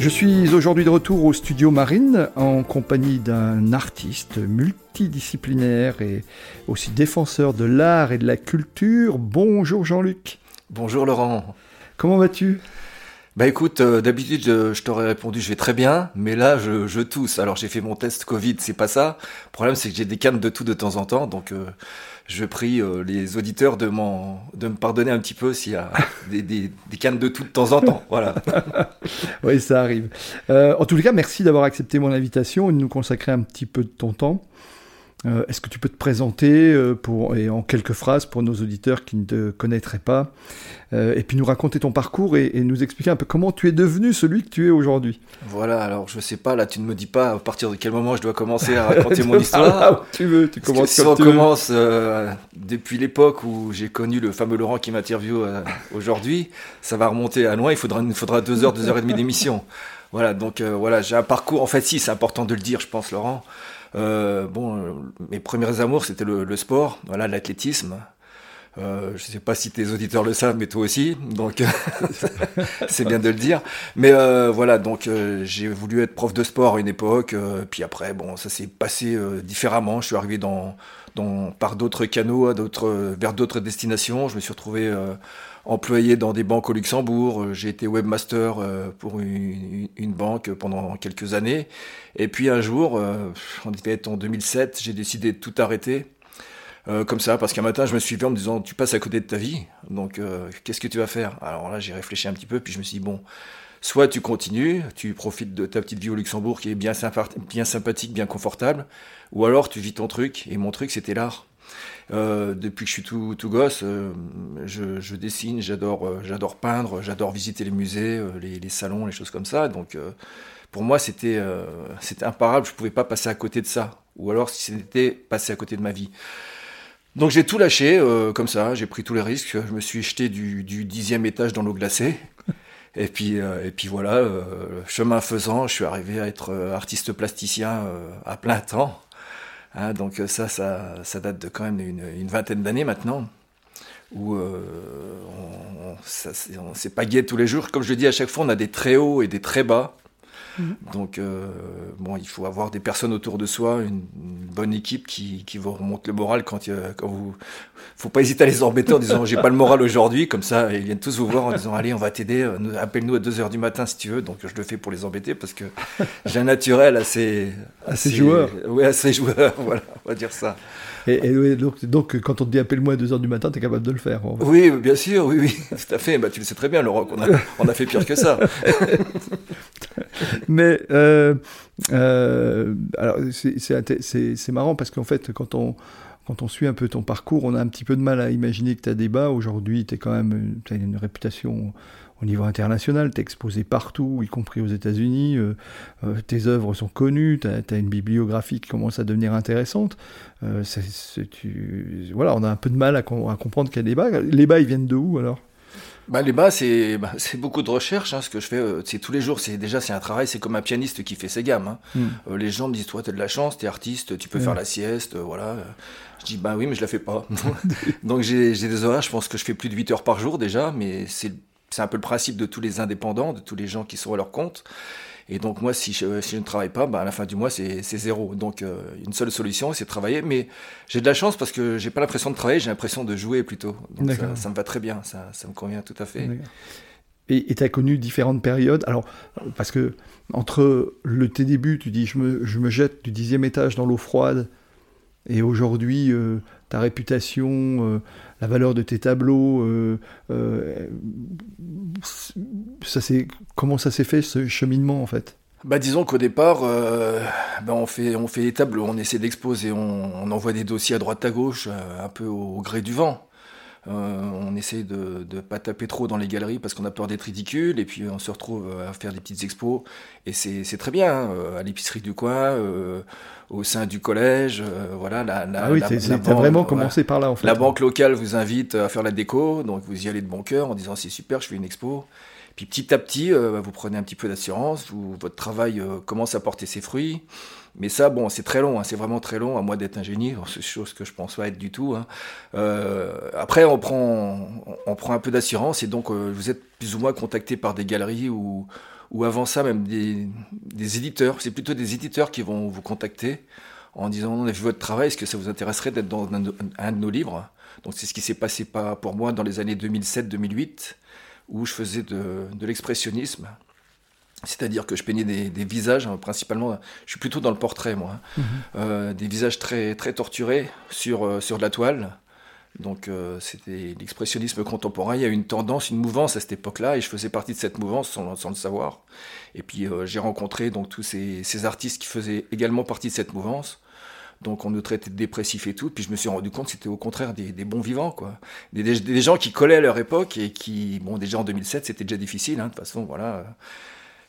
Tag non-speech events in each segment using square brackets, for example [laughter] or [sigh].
Je suis aujourd'hui de retour au studio Marine en compagnie d'un artiste multidisciplinaire et aussi défenseur de l'art et de la culture. Bonjour Jean-Luc. Bonjour Laurent. Comment vas-tu? Bah écoute, euh, d'habitude je, t'aurais répondu je vais très bien, mais là je, je tousse. Alors j'ai fait mon test Covid, c'est pas ça. Le problème c'est que j'ai des cannes de tout de temps en temps, donc euh, je prie euh, les auditeurs de, de me pardonner un petit peu s'il y a [laughs] des, des, des, cannes de tout de temps en temps. Voilà. [laughs] oui, ça arrive. en tous les cas, merci d'avoir accepté mon invitation et de nous consacrer un petit peu de ton temps. Euh, est-ce que tu peux te présenter euh, pour, et en quelques phrases pour nos auditeurs qui ne te connaîtraient pas, euh, et puis nous raconter ton parcours et, nous expliquer un peu comment tu es devenu celui que tu es aujourd'hui? Voilà, alors je sais pas, là tu ne me dis pas à partir de quel moment je dois commencer à [laughs] raconter mon histoire. tu veux, tu commences si on commence depuis l'époque où j'ai connu le fameux Laurent qui m'interviewe aujourd'hui, ça va remonter à loin, il faudra, il faudra deux heures, deux heures et demie d'émission. Voilà, donc voilà, j'ai un parcours, en fait si, c'est important de le dire, je pense Laurent. Euh, bon, euh, mes premiers amours, c'était le, sport, voilà, l'athlétisme. Euh, je ne sais pas si tes auditeurs le savent, mais toi aussi, donc [laughs] c'est bien de le dire. Mais euh, voilà, donc euh, j'ai voulu être prof de sport à une époque, puis après, bon, ça s'est passé différemment. Je suis arrivé dans, dans par d'autres canaux, d'autres, vers d'autres destinations. Je me suis retrouvé employé dans des banques au Luxembourg. Euh, j'ai été webmaster euh, pour une, banque pendant quelques années. Et puis un jour, euh, on être en 2007, j'ai décidé de tout arrêter. Comme ça, parce qu'un matin, je me suis vu en me disant, tu passes à côté de ta vie, donc qu'est-ce que tu vas faire? Alors là, j'ai réfléchi un petit peu, puis je me suis dit, bon, soit tu continues, tu profites de ta petite vie au Luxembourg qui est bien, bien sympathique, bien confortable, ou alors tu vis ton truc, et mon truc, c'était l'art. Euh, depuis que je suis tout, tout gosse, euh, je, je, dessine, j'adore, euh, j'adore peindre, j'adore visiter les musées, les, les, salons, les choses comme ça. Donc, pour moi, c'était, c'était imparable. Je pouvais pas passer à côté de ça. Ou alors, si c'était passer à côté de ma vie. Donc, j'ai tout lâché comme ça. J'ai pris tous les risques. Je me suis jeté du, dixième étage dans l'eau glacée. Et puis, et puis voilà, chemin faisant, je suis arrivé à être artiste plasticien à plein temps. Hein, donc euh, ça, ça, date de quand même une, vingtaine d'années maintenant, où euh, on, s'est pas gué tous les jours. Comme je dis à chaque fois, on a des très hauts et des très bas. Mhm. Donc, euh, bon, il faut avoir des personnes autour de soi, une, bonne équipe qui, qui vous remonte le moral quand, euh, quand vous. Faut pas hésiter à les embêter en disant j'ai pas le moral aujourd'hui, comme ça ils viennent tous vous voir en disant allez on va t'aider, euh, appelle-nous à 2 heures du matin si tu veux. Donc je le fais pour les embêter parce que j'ai un naturel assez assez, joueur. Oui, assez joueur. [laughs] Voilà, on va dire ça. Et, donc, donc, quand on te dit appelle-moi à 2h du matin, tu es capable de le faire. Oui, bien sûr, oui, oui, [laughs] tout à fait. Bah, tu le sais très bien, Laurent, qu'on a, on a fait pire que ça. [laughs] Mais euh, euh, alors c'est marrant parce qu'en fait, quand on, quand on suit un peu ton parcours, on a un petit peu de mal à imaginer que tu as débat. Aujourd'hui, tu quand même as une réputation au niveau international, tu es exposé partout, y compris aux États-Unis, euh, tes œuvres sont connues, tu as, une bibliographie qui commence à devenir intéressante. voilà, on a un peu de mal à, à comprendre qu'il y a débat. Les bas, ils viennent de où alors? Bah, les bas, c'est bah, [laughs] beaucoup de recherche. Hein, ce que je fais, euh, c'est tous les jours. C'est déjà c'est un travail. C'est comme un pianiste qui fait ses gammes. Hein. Hmm. Euh, les gens me disent toi, t'as de la chance, t'es artiste, tu peux faire la sieste, euh, voilà. Je dis bah oui, mais je la fais pas. [laughs] Donc j'ai des horaires. Je pense que je fais plus de 8 heures par jour déjà, mais c'est c'est un peu le principe de tous les indépendants, de tous les gens qui sont à leur compte. Et donc moi, si je, si je ne travaille pas, bah, à la fin du mois, c'est zéro. Donc euh, une seule solution, c'est de travailler. Mais j'ai de la chance parce que j'ai pas l'impression de travailler, j'ai l'impression de jouer plutôt. Donc ça, ça, me va très bien, ça, ça me convient tout à fait. Et tu as connu différentes périodes? Alors, parce que entre le, tes débuts, tu dis je me, je me jette du dixième étage dans l'eau froide, et aujourd'hui, euh, ta réputation, euh, la valeur de tes tableaux, euh, ça comment ça s'est fait ce cheminement en fait? Bah disons qu'au départ, bah, on fait on tableaux, on essaie d'exposer, on, envoie des dossiers à droite à gauche, un peu au, gré du vent. On essaie de ne pas taper trop dans les galeries parce qu'on a peur d'être ridicule. Et puis on se retrouve à faire des petites expos. Et c'est très bien, hein, à l'épicerie du coin, au sein du collège. voilà, la, la, ah oui, vraiment commencé par là en fait. La banque locale vous invite à faire la déco. Donc vous y allez de bon cœur en disant c'est super, je fais une expo. Puis petit à petit, bah, vous prenez un petit peu d'assurance, votre travail commence à porter ses fruits. Mais ça, bon, c'est très long, hein, c'est vraiment très long, à moi d'être ingénieur, [laughs] c'est chose que je pense pas être du tout. Hein. Euh, après, on prend, on, prend un peu d'assurance et donc euh, vous êtes plus ou moins contacté par des galeries ou, ou avant ça même des, des éditeurs. C'est plutôt des éditeurs qui vont vous contacter en disant on a vu votre travail, est-ce que ça vous intéresserait d'être dans un, de nos livres? Donc c'est ce qui s'est passé pas pour moi dans les années 2007-2008 où je faisais de, de l'expressionnisme. C'est-à-dire que je peignais des, visages, hein, principalement, je suis plutôt dans le portrait, moi. Hein. Mhm. Euh, des visages très, très torturés sur, euh, sur de la toile. Donc euh, c'était l'expressionnisme contemporain. Il y a une tendance, une mouvance à cette époque-là, et je faisais partie de cette mouvance sans, sans le savoir. Et puis j'ai rencontré donc tous ces, ces, artistes qui faisaient également partie de cette mouvance. Donc on nous traitait de dépressifs et tout. Puis je me suis rendu compte que c'était au contraire des, des, bons vivants, quoi. Des, des, gens qui collaient à leur époque et qui, bon, déjà en 2007, c'était déjà difficile. Hein, de toute façon, voilà.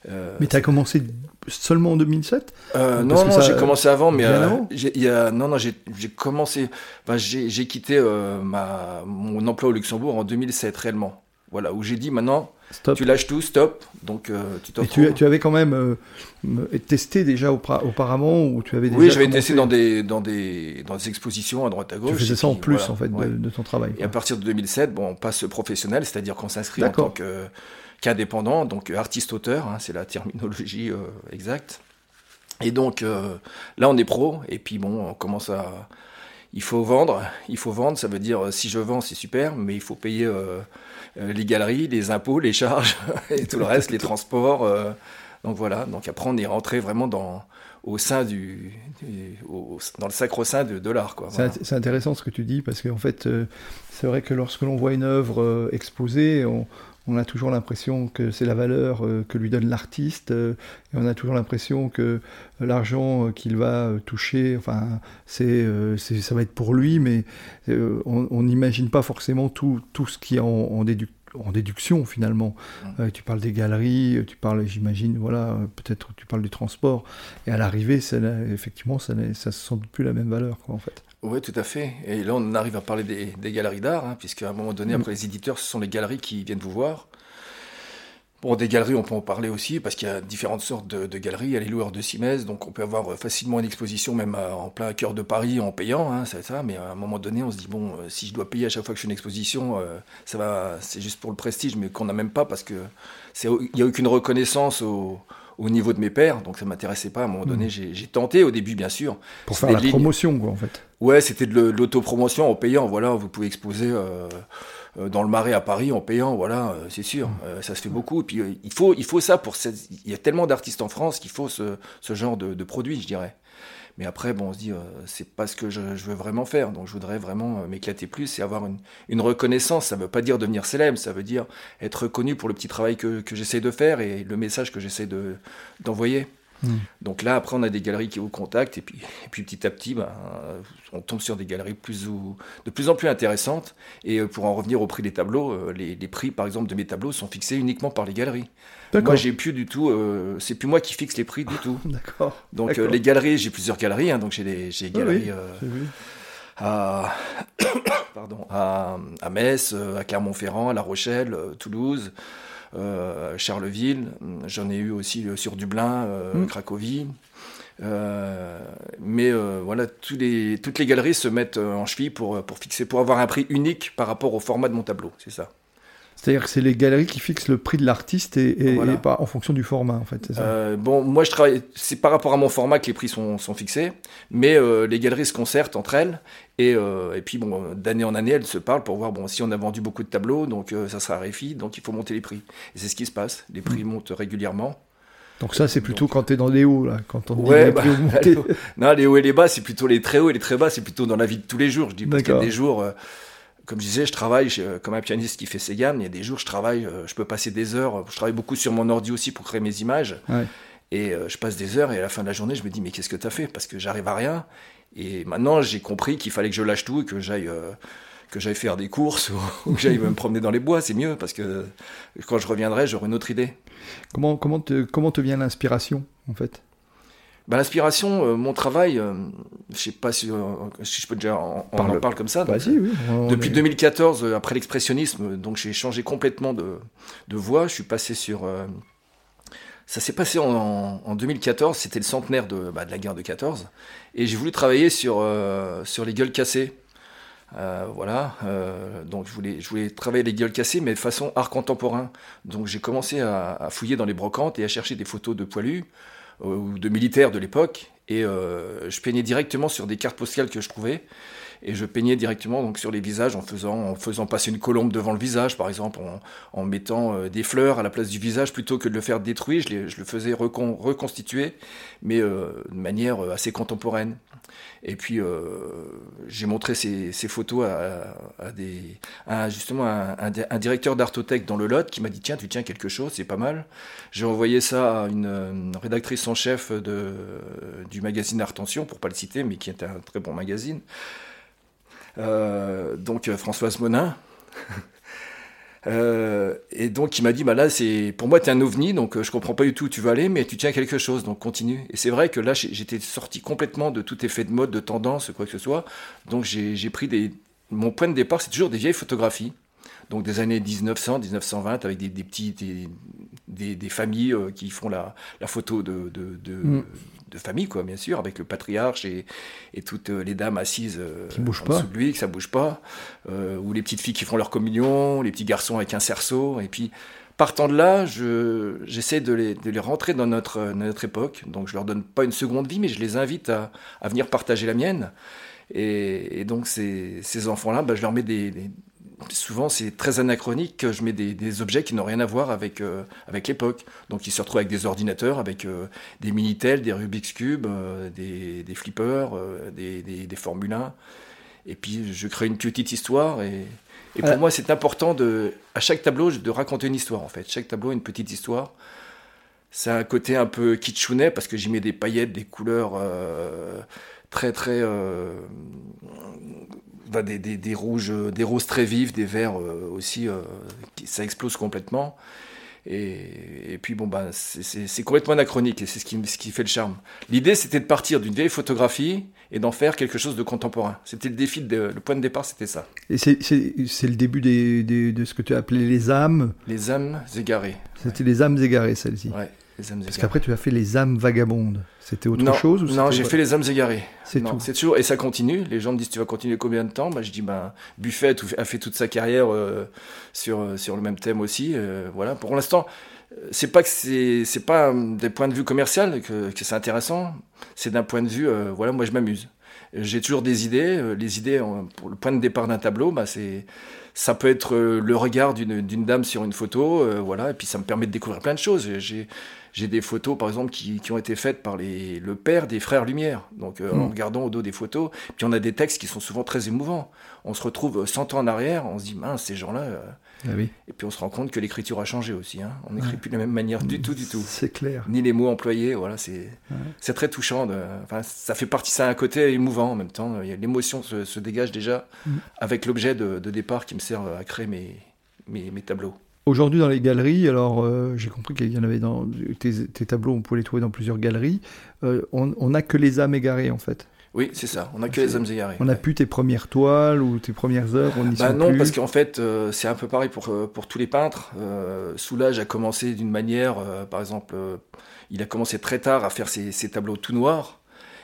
Euh, mais tu as commencé seulement en 2007 euh, Non, non, j'ai commencé avant, mais euh, y a, non, non, j'ai commencé, enfin, j'ai quitté euh, ma, mon emploi au Luxembourg en 2007 réellement. Voilà, où j'ai dit maintenant, stop. tu lâches tout, stop. Donc tu tu, tu, avais quand même testé déjà auparavant ou tu avais déjà Oui, j'avais testé dans des, dans, des, dans des expositions à droite à gauche. Tu faisais ça en plus en fait de, ton travail. Et à partir de 2007, bon, on passe professionnel, c'est-à-dire qu'on s'inscrit en tant que qu'indépendant, donc artiste-auteur, hein, c'est la terminologie euh, exacte. Et donc euh, là, on est pro, et puis bon, on commence à. Il faut vendre, il faut vendre, ça veut dire si je vends, c'est super, mais il faut payer euh, les galeries, les impôts, les charges [laughs] et tout le reste, les transports. donc voilà, donc après, on est rentré vraiment dans, au sein du, dans le sacro-saint de, de l'art. C'est intéressant ce que tu dis parce qu'en fait, c'est vrai que lorsque l'on voit une œuvre exposée, on, on a toujours l'impression que c'est la valeur euh, que lui donne l'artiste, euh, et on a toujours l'impression que l'argent euh, qu'il va toucher, enfin, c'est, ça va être pour lui, mais on n'imagine pas forcément tout, tout ce qui est en, en, déduction finalement. Mmh. tu parles des galeries, tu parles, j'imagine, voilà, peut-être tu parles du transport, et à l'arrivée, effectivement, ça ne se sent plus la même valeur, quoi, en fait. Oui, tout à fait. Et là, on arrive à parler des, galeries d'art, hein, puisqu'à un moment donné, mm. après les éditeurs, ce sont les galeries qui viennent vous voir. Bon, des galeries, on peut en parler aussi, parce qu'il y a différentes sortes de, galeries. Il y a les loueurs de Simès, donc on peut avoir facilement une exposition, même euh, en plein cœur de Paris, en payant, hein, c'est ça. Mais à un moment donné, on se dit, bon, euh, si je dois payer à chaque fois que je fais une exposition, euh, ça va, c'est juste pour le prestige, mais qu'on n'a même pas, parce que il n'y a aucune reconnaissance au, au niveau de mes pères, donc ça m'intéressait pas. À un moment donné, hmm. j'ai tenté au début, bien sûr. Pour faire la promotion, quoi, en fait. Ouais, c'était de l'autopromotion en payant. Voilà, vous pouvez exposer euh, euh, dans le Marais à Paris en payant. Voilà, euh, c'est sûr, hmm. ça se fait beaucoup. Et puis il faut, il faut ça pour. Il y a tellement d'artistes en France qu'il faut ce, ce genre de, de produit, je dirais. Mais après, bon, on se dit, euh, c'est pas ce que je, veux vraiment faire. Donc, je voudrais vraiment euh, m'éclater plus et avoir une, reconnaissance. Ça veut pas dire devenir célèbre, ça veut dire être reconnu pour le petit travail que j'essaie de faire et le message que j'essaie d'envoyer. Hmm. Donc là, après, on a des galeries qui vous contactent, et puis, et puis petit à petit, ben, on tombe sur des galeries plus ou, de plus en plus intéressantes. Et euh, pour en revenir au prix des tableaux, euh, les, les, prix, par exemple, de mes tableaux sont fixés uniquement par les galeries. Moi, j'ai plus du tout, euh, c'est plus moi qui fixe les prix du tout. [laughs] D'accord. Donc les galeries, j'ai plusieurs galeries, hein, donc j'ai des, des galeries. à, [coughs] pardon, à, à Metz, à Clermont-Ferrand, à La Rochelle, Toulouse, euh, Charleville, j'en ai eu aussi euh, sur Dublin, euh, mm. Cracovie. mais voilà, tous les, toutes les galeries se mettent en cheville pour, pour fixer, pour avoir un prix unique par rapport au format de mon tableau, c'est ça. C'est-à-dire que c'est les galeries qui fixent le prix de l'artiste et, pas en fonction du format, en fait, ça euh, Bon, moi, je travaille. C'est par rapport à mon format que les prix sont, sont fixés, mais euh, les galeries se concertent entre elles et, euh, et puis, bon, d'année en année, elles se parlent pour voir, bon, si on a vendu beaucoup de tableaux, donc ça sera réfi, donc il faut monter les prix. Et c'est ce qui se passe. Les prix mm. montent régulièrement. Donc ça, c'est plutôt quand tu es dans les hauts, là, quand on ouais, bah, [laughs] [laughs] Non, les hauts et les bas, c'est plutôt les très hauts et les très bas, c'est plutôt dans la vie de tous les jours. Je dis parce qu'il y a des jours comme je disais, je travaille comme un pianiste qui fait ses gammes. Il y a des jours, je travaille, euh, je peux passer des heures. Je travaille beaucoup sur mon ordi aussi pour créer mes images. Et euh, je passe des heures et à la fin de la journée, je me dis, mais qu'est-ce que tu as fait? Parce que j'arrive à rien. Et maintenant, j'ai compris qu'il fallait que je lâche tout et que j'aille. Euh, que j'aille faire des courses [laughs] ou, que j'aille me promener dans les bois, c'est mieux parce que quand je reviendrai, j'aurai une autre idée. Comment, comment, te, comment te vient l'inspiration en fait? Bah, L'inspiration, euh, mon travail, euh, je sais pas si, euh, si, je peux déjà en, en parle comme ça. oui, depuis 2014, après l'expressionnisme, donc j'ai changé complètement de, de voie. Je suis passé sur ça s'est passé en, 2014, c'était le centenaire de, bah, de, la guerre de 14, et j'ai voulu travailler sur, euh, sur les gueules cassées. Euh, voilà, euh, donc je voulais, je voulais travailler les gueules cassées, mais de façon art contemporain. Donc j'ai commencé à, fouiller dans les brocantes et à chercher des photos de poilus ou de militaires de l'époque, et je peignais directement sur des cartes postales que je trouvais et je peignais directement donc sur les visages en faisant, en faisant passer une colombe devant le visage, par exemple, en, mettant euh, des fleurs à la place du visage plutôt que de le faire détruire, je, je le faisais reconstituer, mais euh, de manière euh, assez contemporaine. Et puis j'ai montré ces, ces photos à, à, des, à justement un, un, directeur d'Artothèque dans le Lot qui m'a dit tiens tu tiens quelque chose, c'est pas mal. J'ai envoyé ça à une, rédactrice en chef de, du magazine Artention, pour pas le citer, mais qui était un très bon magazine. Euh, donc euh, Françoise Monin. [laughs] Euh, et donc il m'a dit bah là c'est pour moi tu es un ovni donc je comprends pas du tout où tu veux aller mais tu tiens quelque chose donc continue. Et c'est vrai que là j'étais sorti complètement de tout effet de mode de tendance quoi que ce soit. Donc j'ai pris des mon point de départ c'est toujours des vieilles photographies. Donc des années 1900 1920 avec des, des petits des, familles qui font la, photo de, mm de famille, quoi, bien sûr, avec le patriarche et, et toutes euh, les dames assises euh, qui en pas. dessous de lui, que ça bouge pas, euh, ou les petites filles qui font leur communion, les petits garçons avec un cerceau, et puis partant de là, j'essaie de, les, de les rentrer dans notre, notre époque, donc je leur donne pas une seconde vie, mais je les invite à, à venir partager la mienne. Et, et donc ces, ces enfants-là, bah, je leur mets des, souvent c'est très anachronique que je mets des, objets qui n'ont rien à voir avec, euh, avec l'époque. Donc ils se retrouvent avec des ordinateurs, avec euh, des Minitel, des Rubik's Cube, euh, des, des, flippers, des, des, Formule 1. Et puis je crée une petite histoire et, et pour moi c'est important de, à chaque tableau de raconter une histoire en fait. Chaque tableau une petite histoire. C'est un côté un peu kitschounet parce que j'y mets des paillettes, des couleurs très très des, des, des, rouges, euh, des roses très vives, des verts euh, aussi, euh, ça explose complètement. Et, et, puis bon bah c'est complètement anachronique et c'est ce qui, ce qui fait le charme. L'idée c'était de partir d'une vieille photographie et d'en faire quelque chose de contemporain. C'était le défi, de, le point de départ c'était ça. Et c'est le début des, des, de ce que tu as appelé les âmes. Les âmes égarées. C'était les âmes égarées celle-ci. Ouais. Parce qu'après, tu as fait les âmes vagabondes. C'était autre chose Non, j'ai fait les âmes égarées. C'est tout. C'est toujours et ça continue. Les gens me disent tu vas continuer combien de temps? Bah, je dis ben Buffet a fait toute sa carrière euh, sur euh, sur le même thème aussi. Euh, voilà. Pour l'instant, c'est pas que c'est c'est pas des points de vue commercial que, que c'est intéressant. C'est d'un point de vue voilà moi je m'amuse. J'ai toujours des idées. Les idées pour le point de départ d'un tableau, bah c'est ça peut être le regard d'une dame sur une photo, voilà, et puis ça me permet de découvrir plein de choses. J'ai j'ai des photos, par exemple, qui, qui, ont été faites par les, le père des frères Lumière. Donc, euh, en hmm. regardant au dos des photos, puis on a des textes qui sont souvent très émouvants. On se retrouve 100 ans en arrière, on se dit, mince, ces gens-là. Euh, ah oui. Et puis on se rend compte que l'écriture a changé aussi. Hein. On n'écrit plus de la même manière du tout, du tout. C'est clair. Ni les mots employés, voilà, c'est très touchant. De, enfin, ça fait partie, ça a un côté émouvant en même temps. L'émotion se, se, dégage déjà hmm. avec l'objet de, de, départ qui me sert à créer mes, mes, mes tableaux. Aujourd'hui, dans les galeries, alors euh, j'ai compris qu'il y en avait dans tes, tableaux, on pouvait les trouver dans plusieurs galeries. Euh, on n'a que les âmes égarées en fait. Oui, c'est ça. On n'a que les âmes égarées. On n'a plus tes premières toiles ou tes premières œuvres. On bah non, parce qu'en fait, euh, c'est un peu pareil pour pour tous les peintres. Soulage a commencé d'une manière, par exemple, il a commencé très tard à faire ses, ses tableaux tout noirs.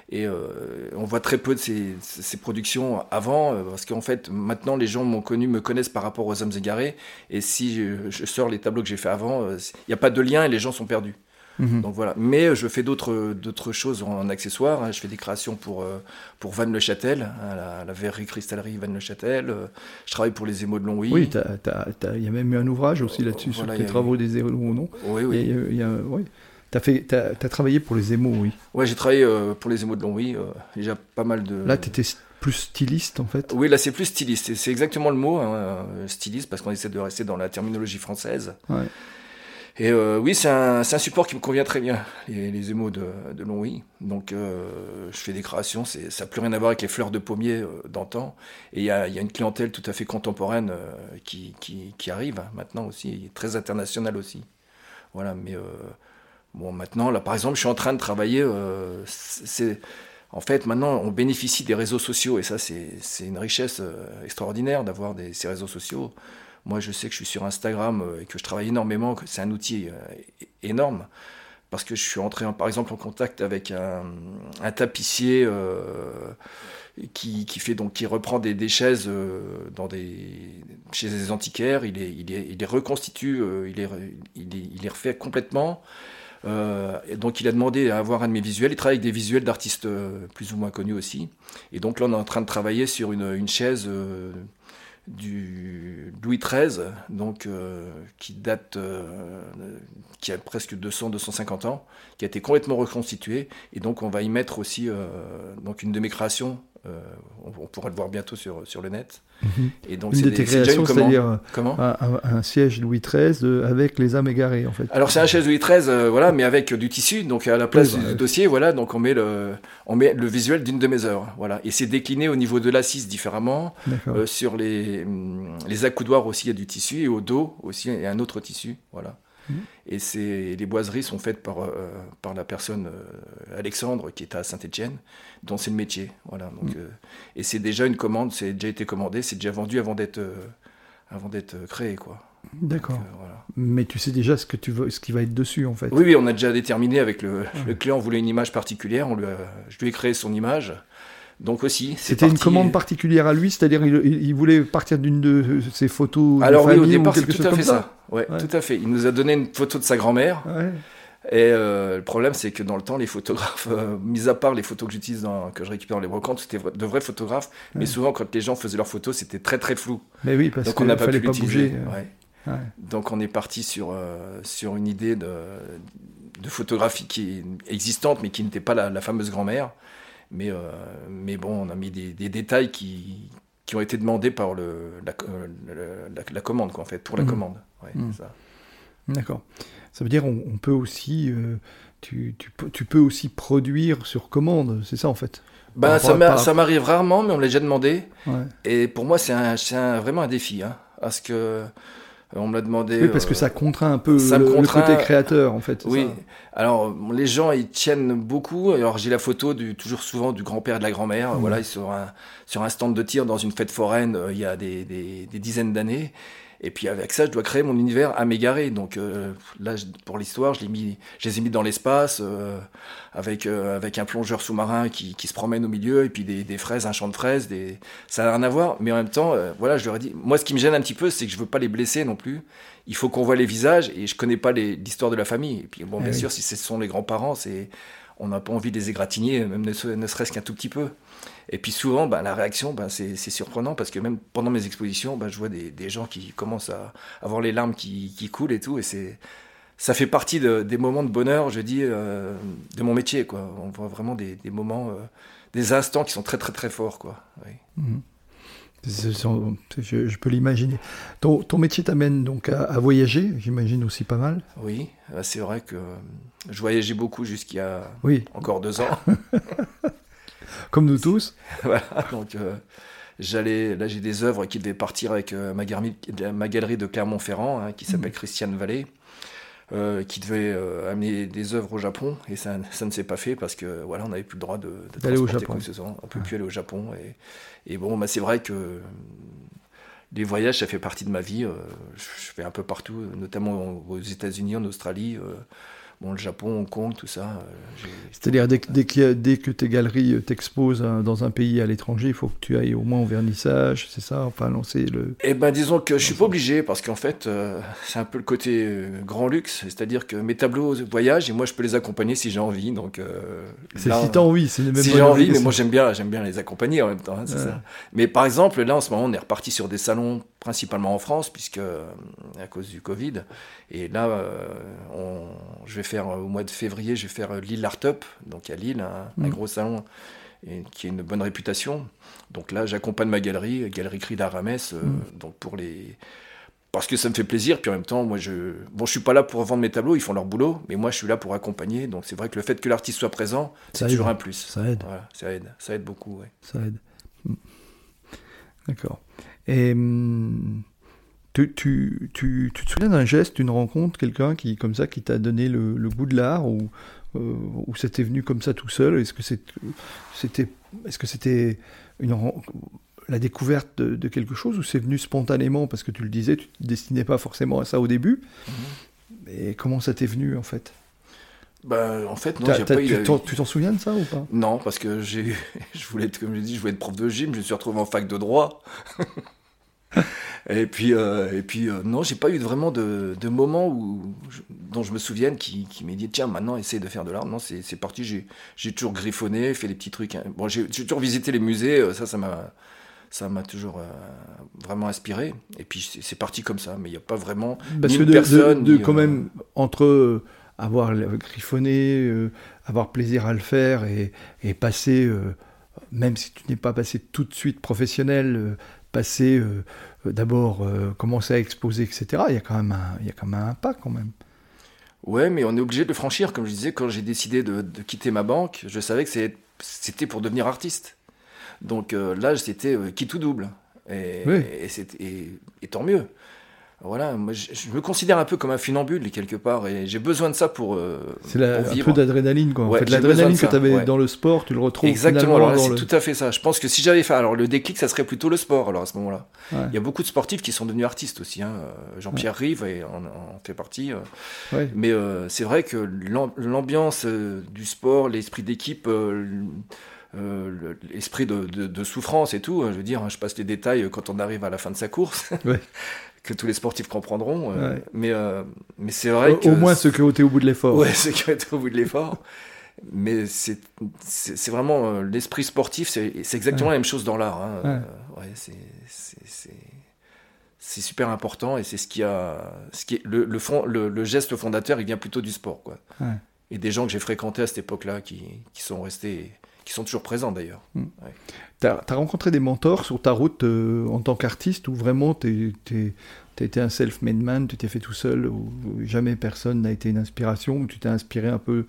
Et euh, on voit très peu de ces, ces productions avant, euh, parce qu'en fait, maintenant, les gens m'ont connu, me connaissent par rapport aux hommes égarés. Et si je, je sors les tableaux que j'ai fait avant, euh, il n'y a pas de lien et les gens sont perdus. Mhm. Donc voilà. Mais je fais d'autres d'autres choses en, accessoires. Hein. Je fais des créations pour pour Van Le Châtel, hein, la, la, verrerie cristallerie Van Le Châtel. Je travaille pour les émaux de Longwy. Oui, il y a même eu un ouvrage aussi là-dessus sur les travaux des émaux non? Oui, oui. Y y a, oui. T'as fait, as, travaillé pour les émaux, oui. Ouais, j'ai travaillé euh, pour les émaux de Longwy. Euh, déjà pas mal de. Là, t'étais plus styliste en fait. Oui, là c'est plus styliste. C'est exactement le mot, hein, euh, styliste, parce qu'on essaie de rester dans la terminologie française. Ouais. Et euh, oui, c'est un, un, support qui me convient très bien, les, les émaux de, de Longwy. Donc, euh, je fais des créations, ça n'a plus rien à voir avec les fleurs de pommier euh, d'antan. Et il y a, y a, une clientèle tout à fait contemporaine qui, qui, qui, arrive hein, maintenant aussi, très internationale aussi. Voilà, mais bon, maintenant, là, par exemple, je suis en train de travailler. c'est en fait, maintenant, on bénéficie des réseaux sociaux, et ça, c'est une richesse extraordinaire d'avoir ces réseaux sociaux. Moi, je sais que je suis sur Instagram euh, et que je travaille énormément, c'est un outil euh, énorme. Parce que je suis entré, en, par exemple, en contact avec un, un tapissier euh, qui, fait donc qui reprend des, chaises euh, chez des antiquaires. Il les, reconstitue, euh, il, il les refait complètement. Euh, donc il a demandé à avoir un de mes visuels. Il travaille avec des visuels d'artistes plus ou moins connus aussi. Et donc là on est en train de travailler sur une, chaise euh, du Louis XIII, donc euh, qui date, euh, qui a presque 200-250 ans, qui a été complètement reconstitué, et donc on va y mettre aussi euh, donc une de mes créations. Euh, on, on, pourra le voir bientôt sur, sur le net. Mm -hmm. Et donc c'est déjà une c'est-à-dire un, un, siège Louis XIII de, avec les âmes égarées en fait. Alors c'est un siège Louis XIII, euh, voilà, mais avec du tissu, donc à la place oui, du, bah, dossier, voilà, donc on met le, on met le visuel d'une de mes œuvres, voilà, et c'est décliné au niveau de l'assise différemment, euh, sur les, les accoudoirs aussi il y a du tissu et au dos aussi il y a un autre tissu, voilà. Mmh. Et les boiseries sont faites par, euh, par la personne euh, Alexandre qui est à Saint-Etienne, dont c'est le métier. Voilà, donc, mmh. euh, et c'est déjà une commande, c'est déjà été commandé, c'est déjà vendu avant d'être avant d'être créé. quoi. D'accord. Voilà. Mais tu sais déjà ce, que tu veux, ce qui va être dessus en fait. Oui, oui on a déjà déterminé avec le, le client, on voulait une image particulière, on lui a, je lui ai créé son image. Donc aussi, c'était une commande particulière à lui, c'est-à-dire il, il, voulait partir d'une de ses photos. Alors de oui, au départ, c'est tout à fait ça. ça. Ouais, ouais, tout à fait. Il nous a donné une photo de sa grand-mère. Ouais. Et euh, le problème, c'est que dans le temps, les photographes, euh, mis à part les photos que j'utilise, que je récupère dans les brocantes, c'était de vrais photographes. Mais souvent, quand les gens faisaient leurs photos, c'était très très flou. Mais oui, parce Donc on n'a pas pu pas bouger. Donc on est parti sur euh, sur une idée de, de photographie qui est existante, mais qui n'était pas la, la fameuse grand-mère. Mais, euh, mais bon, on a mis des, des, détails qui, qui ont été demandés par le, la, la, la commande, quoi, en fait, pour la mmh. commande. Ouais, mmh. D'accord. Ça veut dire on, on peut aussi, euh, tu, tu, tu, peux aussi produire sur commande, c'est ça en fait? Bah, ça m'arrive rarement, mais on l'a déjà demandé. Ouais. Et pour moi, c'est un, un, vraiment un défi. Hein, parce que on me l'a demandé. Oui, parce que ça contraint un peu ça le, contraint... le, côté créateur, en fait. Oui. Ça. Alors, les gens, ils tiennent beaucoup. Alors, j'ai la photo du, toujours souvent du grand-père et de la grand-mère. Mmh. Voilà, sur un, sur un stand de tir dans une fête foraine euh, il y a des, des, des dizaines d'années. Et puis avec ça, je dois créer mon univers à m'égarer. Donc euh, là, pour l'histoire, je, mis, je les ai mis dans l'espace euh, avec, euh, avec un plongeur sous-marin qui, qui, se promène au milieu et puis des, des, fraises, un champ de fraises. Des... Ça n'a rien à voir, mais en même temps, euh, voilà, je leur ai dit. Moi, ce qui me gêne un petit peu, c'est que je veux pas les blesser non plus. Il faut qu'on voit les visages et je connais pas l'histoire de la famille. Et puis bon, bien oui. sûr, si ce sont les grands-parents, c'est on n'a pas envie de les égratigner, même ne, ne serait-ce qu'un tout petit peu. Et puis souvent, bah, la réaction, bah, c'est surprenant parce que même pendant mes expositions, bah, je vois des, gens qui commencent à avoir les larmes qui, coulent et tout. Et c'est ça fait partie de, des moments de bonheur, je dis, euh, de mon métier. Quoi. On voit vraiment des, moments, euh, des instants qui sont très très très forts. Quoi. Oui. Mmh. Je, je, peux l'imaginer. Ton, ton, métier t'amène donc à, à voyager, j'imagine aussi pas mal. Oui, c'est vrai que je voyageais beaucoup a oui. encore deux ans. [laughs] Comme nous tous. [laughs] voilà, donc euh, j'allais. Là, j'ai des œuvres qui devaient partir avec euh, ma, ma, galerie de Clermont-Ferrand, hein, qui s'appelle mmh. Christiane Vallée. Euh, qui devait euh, amener des œuvres au Japon et ça, ça ne s'est pas fait parce que voilà on n'avait plus le droit de, de d'aller au Japon. On peut ouais. plus aller au Japon et, et bon bah, c'est vrai que les voyages ça fait partie de ma vie. Euh, je, je, vais un peu partout, notamment aux États-Unis, en Australie. Euh, bon, le Japon, Hong Kong, tout ça. Euh, C'est-à-dire, dès, dès, a, dès, que tes galeries t'exposent dans un pays à l'étranger, il faut que tu ailles au moins au vernissage, c'est ça Enfin, lancer le. Eh ben, disons que je suis pas obligé, parce qu'en fait, euh, c'est un peu le côté euh, grand luxe, c'est-à-dire que mes tableaux voyagent et moi, je peux les accompagner si j'ai envie. Donc, euh, c'est si t'as envie, c'est même Si j'ai envie, mais moi, j'aime bien, j'aime bien les accompagner en même temps. Hein, ouais. ça. Mais par exemple, là, en ce moment, on est reparti sur des salons principalement en France, puisque à cause du Covid. Et là, euh, on, je vais faire au mois de février, je vais faire Lille Art Up, donc à Lille, un, mmh. un gros salon et, qui a une bonne réputation. Donc là, j'accompagne ma galerie, Galerie Cri d'Aramès, euh, mmh. donc pour les parce que ça me fait plaisir. Puis en même temps, moi, je, bon, je suis pas là pour vendre mes tableaux, ils font leur boulot, mais moi, je suis là pour accompagner. Donc c'est vrai que le fait que l'artiste soit présent, c'est toujours un plus. Ça aide. Voilà, ça aide, ça aide beaucoup. ouais. Ça aide. D'accord. Et hum, tu, tu, tu, tu te souviens d'un geste, d'une rencontre, quelqu'un qui, comme ça, qui t'a donné le, le goût de l'art ou, euh, ou c'était venu comme ça tout seul? Est-ce que c'était est-ce que c'était une la découverte de, de quelque chose ou c'est venu spontanément? Parce que tu le disais, tu te destinais pas forcément à ça au début. Et comment ça t'est venu en fait? Bah, en fait, non, j'ai pas eu. tu t'en- souviens de ça ou pas? Non, parce que j'ai, [laughs] je voulais être, comme je dit, je voulais être prof de gym, je me suis retrouvé en fac de droit. [laughs] et puis, euh, et puis euh, non, j'ai pas eu vraiment de, de moment où, je- dont je me souvienne qui, qui m'ait dit tiens, maintenant essaye de faire de l'art. Non, c'est parti, j'ai j'ai toujours griffonné, fait des petits trucs. hein. Bon, j'ai toujours visité les musées, euh, ça, ça m'a. Ça m'a toujours euh, vraiment inspiré. Et puis c'est parti comme ça, mais il n'y a pas vraiment. Parce ni que une de, personne, de- de ni, quand même, entre avoir griffonné, euh, avoir plaisir à le faire et, et passer, euh, même si tu n'es pas passé tout de suite professionnel, euh, passer d'abord, commencer à exposer, etc., il y, a quand même un, il y a quand même un pas quand même. Ouais, mais on est obligé de le franchir. Comme je disais, quand j'ai décidé de, de quitter ma banque, je savais que c'était pour devenir artiste. Donc là, c'était quitte ou double. Et, Oui. et, c'est- et- et tant mieux. Voilà, moi je, je me considère un peu comme un funambule quelque part et j'ai besoin de ça pour, euh, C'est un peu d'adrénaline, quoi. En Ouais, fait, j'ai besoin l'adrénaline que tu avais ouais. dans le sport, tu le retrouves Exactement, alors c'est le... tout à fait ça. Je pense que si j'avais fait, alors le déclic, ça serait plutôt le sport, alors à ce moment-là. Ouais. Il y a beaucoup de sportifs qui sont devenus artistes aussi. hein. Euh, Jean-Pierre Rive et en, en fait partie. euh. Ouais. Mais euh, c'est vrai que l'am- l'ambiance euh, du sport, l'esprit d'équipe, euh, le- l'esprit de, de- de souffrance et tout, hein, je veux dire, hein, je passe les détails quand on arrive à la fin de sa course, Ouais. [laughs] que tous les sportifs comprendront. euh, Ouais. Mais, euh, mais c'est vrai Au, que... au moins ceux qui ont été au bout de l'effort. Ouais, ceux qui ont été au bout de l'effort. Mais c'est vraiment euh, l'esprit sportif, c'est c'est exactement Ouais. la même chose dans l'art. Hein. Ouais. C'est- super important et c'est ce qui a ce qui est, le, le, fond, le, le geste fondateur, il vient plutôt du sport, quoi. Et des gens que j'ai fréquentés à cette époque-là qui, qui sont restés, qui sont toujours présents d'ailleurs. Tu as, rencontré des mentors sur ta route euh, en tant qu'artiste ou vraiment tu as été un self-made man, tu t'es fait tout seul, ou, ou jamais personne n'a été une inspiration, ou tu t'es inspiré un peu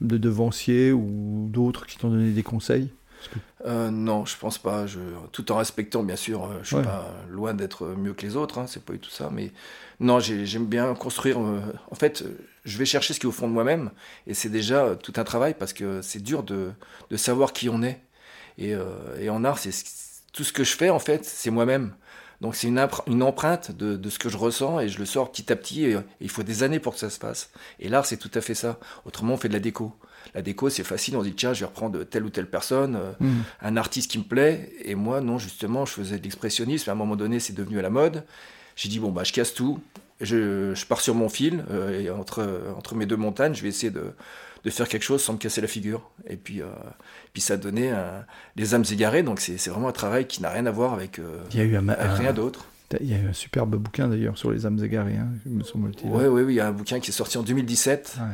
de devanciers ou d'autres qui t'ont donné des conseils? Euh, non, je pense pas. Je, tout en respectant, bien sûr, euh, je suis Ouais. pas loin d'être mieux que les autres. Hein, c'est pas du tout ça. Mais non, j'ai- j'aime bien construire. euh, en fait, euh, je vais chercher ce qui est au fond de moi-même, et c'est déjà euh, tout un travail parce que c'est dur de, de savoir qui on est. Et, euh, et en art, c'est ce- tout ce que je fais en fait, c'est moi-même. Donc c'est une, empreinte de, de ce que je ressens et je le sors petit à petit. Et, et il faut des années pour que ça se passe. Et l'art, c'est tout à fait ça. Autrement, on fait de la déco. La déco, c'est facile. On dit tiens, je vais reprendre telle ou telle personne. euh, Mhm. un artiste qui me plaît. Et moi, non, justement, je faisais de l'expressionnisme. À un moment donné, c'est devenu à la mode. J'ai dit, bon, bah, je casse tout. Je, je pars sur mon fil. euh, et entre, entre mes deux montagnes, je vais essayer de, de faire quelque chose sans me casser la figure. Et puis, euh, puis ça a donné un- les âmes égarées. Donc, c'est vraiment un travail qui n'a rien à voir avec, euh, Il y a eu un, avec rien d'autre. il y a eu un superbe bouquin d'ailleurs sur les âmes égarées, hein, me semble-t-il. Oui, oui, oui. Il y a un bouquin qui est sorti en 2017. Ouais.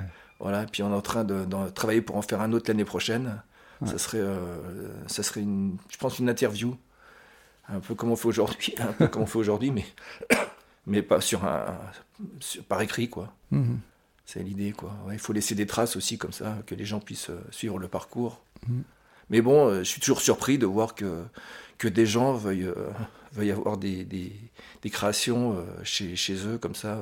Voilà, et puis on est en train de, d'en travailler pour en faire un autre l'année prochaine. Ouais. Ça serait, euh, ça serait une, je pense, une interview, un peu comme on fait aujourd'hui, [laughs] un peu comme on fait aujourd'hui, mais, mais pas sur un, sur- par écrit, quoi. Mhm. C'est l'idée, quoi. Ouais, il faut laisser des traces aussi, comme ça, que les gens puissent euh, suivre le parcours. Mhm. Mais bon, euh, je suis toujours surpris de voir que, que des gens veuillent, euh, veuillent avoir des, des, des créations euh, chez, chez eux, comme ça.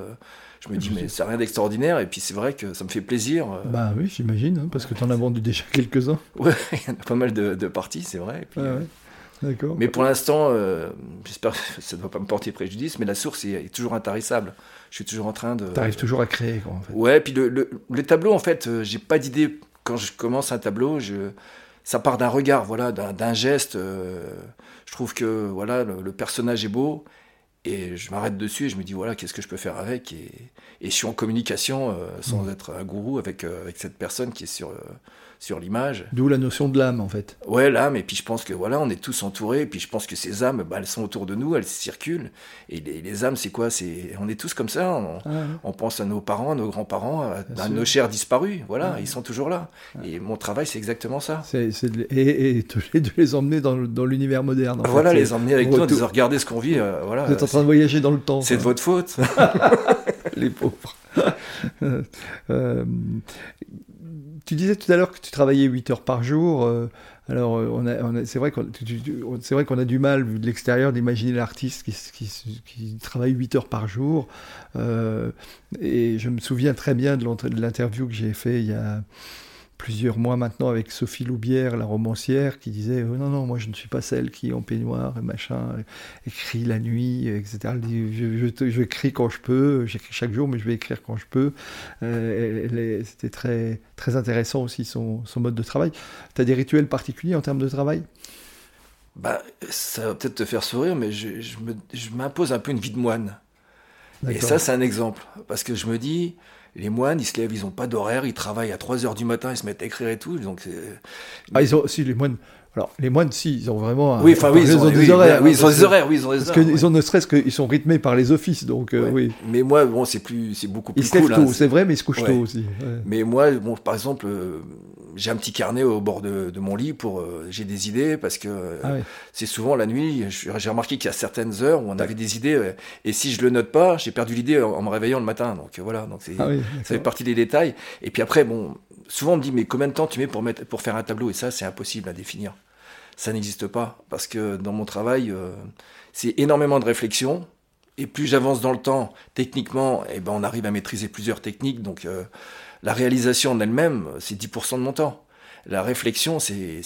je me dis, mais c'est rien d'extraordinaire, et puis c'est vrai que ça me fait plaisir. Bah oui, j'imagine, hein, parce que tu en as vendu déjà [laughs] quelques-uns. Ouais, [laughs] il y en a pas mal de, de parties, c'est vrai. et puis, Ouais, ouais. D'accord. Mais pour l'instant, euh, j'espère que ça ne va pas me porter préjudice, mais la source est, est toujours intarissable. Je suis toujours en train de. Tu arrives toujours à créer, quoi, en fait. Ouais, puis le, le, le tableau, en fait, euh, j'ai pas d'idée. Quand je commence un tableau, je, ça part d'un regard, voilà, d'un geste. euh, je trouve que voilà, le, le personnage est beau. Et je m'arrête dessus et je me dis, voilà, qu'est-ce que je peux faire avec? Et, et je suis en communication, euh, sans être un gourou, avec, euh, avec cette personne qui est sur, sur l'image. D'où la notion de l'âme, en fait. Ouais, l'âme, et puis je pense que voilà, on est tous entourés, et puis je pense que ces âmes, bah, elles sont autour de nous, elles circulent. Et les, les âmes, c'est quoi? C'est On est tous comme ça, on, Ah, ouais. on pense à nos parents, à nos grands-parents, à, nos chers disparus, voilà, Ouais. ils sont toujours là. Et mon travail, c'est exactement ça. C'est, c'est de- et, et de, de les emmener dans, dans l'univers moderne. en Voilà, fait. les emmener avec nous, disant, regardez ce qu'on vit, euh, voilà. Vous êtes en train train de voyager dans le temps. C'est de votre faute. [laughs] Les pauvres. [laughs] Euh, tu disais tout à l'heure que tu travaillais 8 heures par jour. Euh, alors, euh, on a, c'est vrai qu'on a du mal, vu de l'extérieur, d'imaginer l'artiste qui, travaille 8 heures par jour. et je me souviens très bien de l'interview que j'ai fait il y a plusieurs mois maintenant avec Sophie Loubière, la romancière, qui disait oh non, non, moi je ne suis pas celle qui, en peignoir et machin, écrit la nuit, etc. Je, je, je écris quand je peux, j'écris chaque jour, mais je vais écrire quand je peux. Euh, C'était très, très intéressant aussi son, son mode de travail. Tu as des rituels particuliers en termes de travail? Bah, Ça va peut-être te faire sourire, mais je, je m'impose un peu une vie de moine. Et ça, c'est un exemple. Parce que je me dis, les moines, ils se lèvent, ils n'ont pas d'horaire, ils travaillent à 3 heures du matin, ils se mettent à écrire et tout. Donc ah, ils ont, si, les moines. Alors, les moines, si, ils ont vraiment. Oui, enfin, oui, ils ont, des horaires. Oui, ils ont des horaires, oui, ils ont des Parce qu'ils ont ne serait-ce qu'ils sont rythmés par les offices, donc euh, oui. Mais moi, bon, c'est plus, c'est beaucoup plus ils se lèvent tôt, c'est vrai, mais ils se couchent tôt aussi. Mais moi, bon, par exemple, euh, j'ai un petit carnet au bord de, mon lit pour euh, j'ai des idées parce que ah c'est souvent la nuit. J'ai remarqué qu'il y a certaines heures où on avait des idées et si je le note pas, j'ai perdu l'idée en, me réveillant le matin. Donc voilà, donc ah ça fait partie des détails. Et puis après, bon, souvent on me dit mais combien de temps tu mets pour mettre pour faire un tableau? Et ça c'est impossible à définir ça n'existe pas. Parce que dans mon travail, euh, c'est énormément de réflexion. Et plus j'avance dans le temps, techniquement, eh ben, on arrive à maîtriser plusieurs techniques. Donc euh, la réalisation en elle-même, c'est 10% de mon temps la réflexion, c'est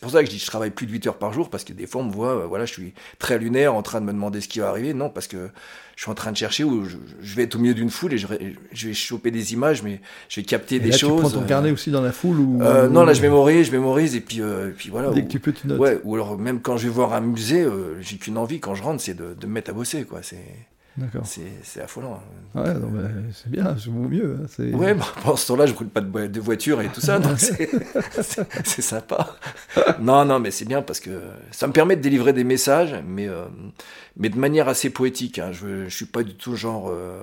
pour ça que je dis que je travaille plus de 8 heures par jour, parce que des fois on me voit, euh, voilà, je suis très lunaire en train de me demander ce qui va arriver. Non, parce que je suis en train de chercher où je, vais être au milieu d'une foule et je, je, vais choper des images, mais je vais capter des choses. Tu prends ton carnet aussi dans la foule ou... Euh, non, là je mémorise, je mémorise et puis, euh, puis voilà. Dès que tu peux, tu notes. Ouais, ou alors même quand je vais voir un musée, j'ai qu'une envie quand je rentre, c'est de, de me mettre à bosser, quoi. C'est c'est affolant. Ouais, c'est bien, je vaut mieux. Hein, ouais, bah, pendant ce temps-là, je brûle pas de, de voiture et tout ça, donc [laughs] c'est sympa. non, non, mais c'est bien parce que ça me permet de délivrer des messages, mais, euh, mais de manière assez poétique. Hein. Je, je suis pas du tout genre euh,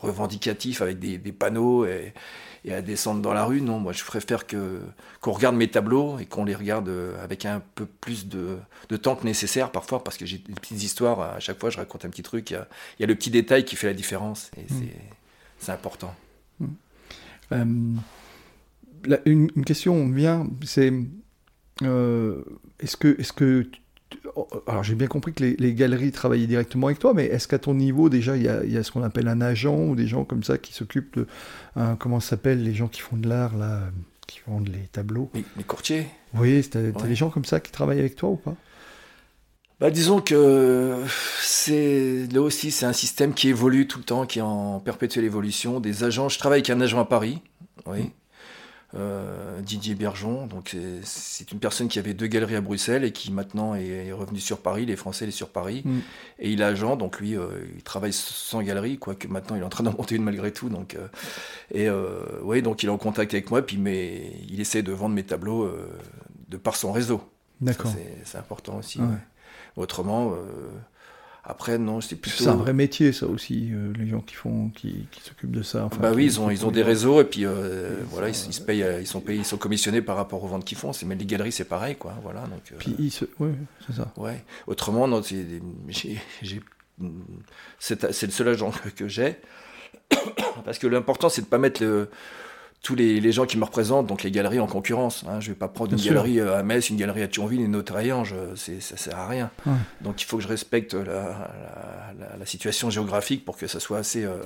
revendicatif avec des, des panneaux et, et à descendre dans la rue. Non, moi je préfère que qu'on regarde mes tableaux et qu'on les regarde euh, avec un peu plus de, de temps que nécessaire parfois parce que j'ai des petites histoires. À chaque fois, je raconte un petit truc. Il y a, il y a le petit détail qui fait la différence et mm. c'est important. Mm. Euh, une, une, question vient, c'est euh, est-ce que est-ce que alors j'ai bien compris que les, galeries travaillaient directement avec toi, mais est-ce qu'à ton niveau déjà il y a, ce qu'on appelle un agent ou des gens comme ça qui s'occupent de comment ça s'appelle les gens qui font de l'art là, qui font les tableaux? Les, courtiers. Oui, t'as des gens comme ça qui travaillent avec toi ou pas? Bah, disons que c'est là aussi c'est un système qui évolue tout le temps, qui est en perpétuelle évolution. Des agents, je travaille avec un agent à Paris, oui, euh, Didier Bergeon. Donc c'est une personne qui avait deux galeries à Bruxelles et qui maintenant est, revenu sur Paris. Les Français, il est sur Paris. Mm. Et il est agent, donc lui, euh, il travaille sans galerie, quoique maintenant il est en train d'en monter une malgré tout. Donc, euh, et oui, donc il est en contact avec moi, puis mais il essaie de vendre mes tableaux de par son réseau. D'accord. C'est important aussi. Autrement. Après, non, c'est plutôt. C'est un vrai métier, ça aussi, euh, les gens qui font, qui, qui s'occupent de ça. bah oui, ils ont, ils ont des réseaux et puis euh, voilà, ils, se payent, ils sont payés, ils sont commissionnés par rapport aux ventes qu'ils font. C'est mais les galeries, c'est pareil, quoi. Voilà. Donc. Euh, puis ils se... ouais, c'est ça. Ouais. Autrement, non, c'est, c'est, le seul agent que j'ai [coughs] parce que l'important, c'est de pas mettre le tous les, gens qui me représentent, donc les galeries en concurrence. Hein. Je ne vais pas prendre une galerie euh, à Metz, une galerie à Thionville, une autre à Ayange, ça sert à rien. Donc il faut que je respecte la, situation géographique pour que ça soit assez... Euh,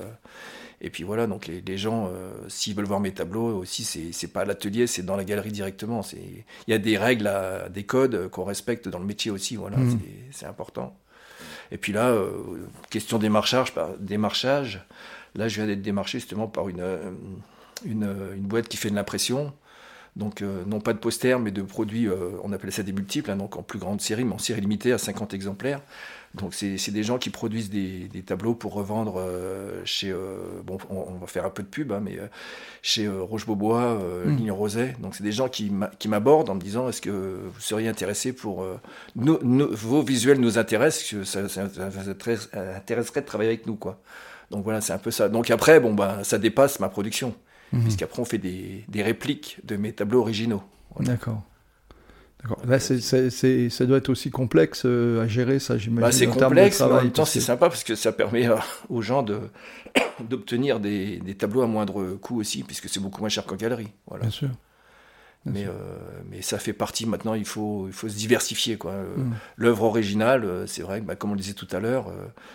et puis voilà, donc les, gens, euh, s'ils veulent voir mes tableaux aussi, c'est pas à l'atelier, c'est dans la galerie directement. Il y a des règles, des codes qu'on respecte dans le métier aussi, voilà, mmh. c'est important. Et puis là, question démarchage, démarchage, là je viens d'être démarché justement par une une, une boîte qui fait de l'impression. Donc, euh, non pas de posters, mais de produits, euh, on appelle ça des multiples, hein, donc en plus grande série, mais en série limitée à 50 exemplaires. Donc, c'est des gens qui produisent des, des tableaux pour revendre euh, chez, bon, on, va faire un peu de pub, hein, mais chez Roche-Beaubois, mmh. Ligne Roset. Donc, c'est des gens qui m'abordent en me disant est-ce que vous seriez intéressé pour. vos visuels nous intéressent, ça, ça, ça, intéresserait de travailler avec nous, quoi. Donc, voilà, c'est un peu ça. Donc, après, bon, bah, ça dépasse ma production. Mhm. Puisqu'après, on fait des, des, répliques de mes tableaux originaux. D'accord. D'accord. Là, c'est, c'est, c'est, ça doit être aussi complexe euh, à gérer, ça, j'imagine. Bah, c'est complexe, mais en même temps, c'est sympa parce que ça permet euh, aux gens de, [coughs] d'obtenir des, des, tableaux à moindre coût aussi, puisque c'est beaucoup moins cher qu'en galerie. Voilà. Bien sûr. mais, euh, mais ça fait partie maintenant, il faut, il faut se diversifier. Quoi. Mm. L'œuvre originale, c'est vrai, bah, comme on le disait tout à l'heure,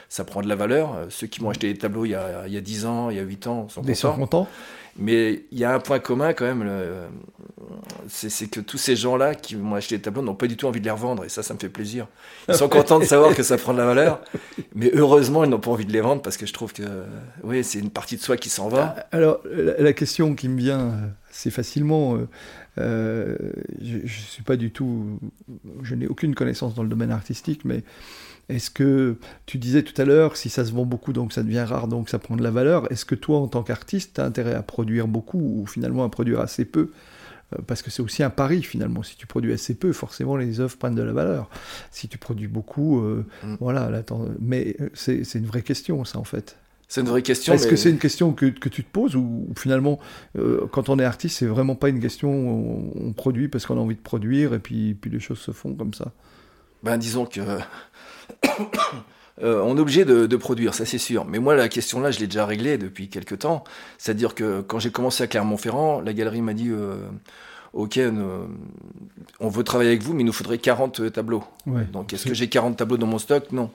ça prend de la valeur. Ceux qui m'ont acheté des tableaux il y, a, il y a 10 ans, il y a 8 ans sont contents. Sont contents. Mais il y a un point commun quand même, c'est que tous ces gens-là qui m'ont acheté des tableaux n'ont pas du tout envie de les revendre, et ça, ça me fait plaisir. Ils sont contents de savoir que ça prend de la valeur, mais heureusement, ils n'ont pas envie de les vendre parce que je trouve que oui, c'est une partie de soi qui s'en va. Alors, la, question qui me vient assez facilement, euh, euh, je suis pas du tout, je n'ai aucune connaissance dans le domaine artistique, mais est-ce que tu disais tout à l'heure, si ça se vend beaucoup, donc ça devient rare, donc ça prend de la valeur, est-ce que toi, en tant qu'artiste, tu as intérêt à produire beaucoup ou finalement à produire assez peu? Euh, parce que c'est aussi un pari finalement. Si tu produis assez peu, forcément les œuvres prennent de la valeur. Si tu produis beaucoup, euh, mm. voilà. mais c'est une vraie question, ça en fait. C'est une vraie question. Est-ce que c'est une question que, que, tu te poses ou, finalement, quand on est artiste, c'est vraiment pas une question on, on produit parce qu'on a envie de produire et puis, puis les choses se font comme ça? Ben disons que [coughs] Euh, on est obligé de, produire, ça c'est sûr. Mais moi, la question là, je l'ai déjà réglée depuis quelques temps. C'est-à-dire que quand j'ai commencé à Clermont-Ferrand, la galerie m'a dit euh, Ok, on veut travailler avec vous, mais il nous faudrait 40 tableaux. Donc, est-ce que j'ai 40 tableaux dans mon stock? Non.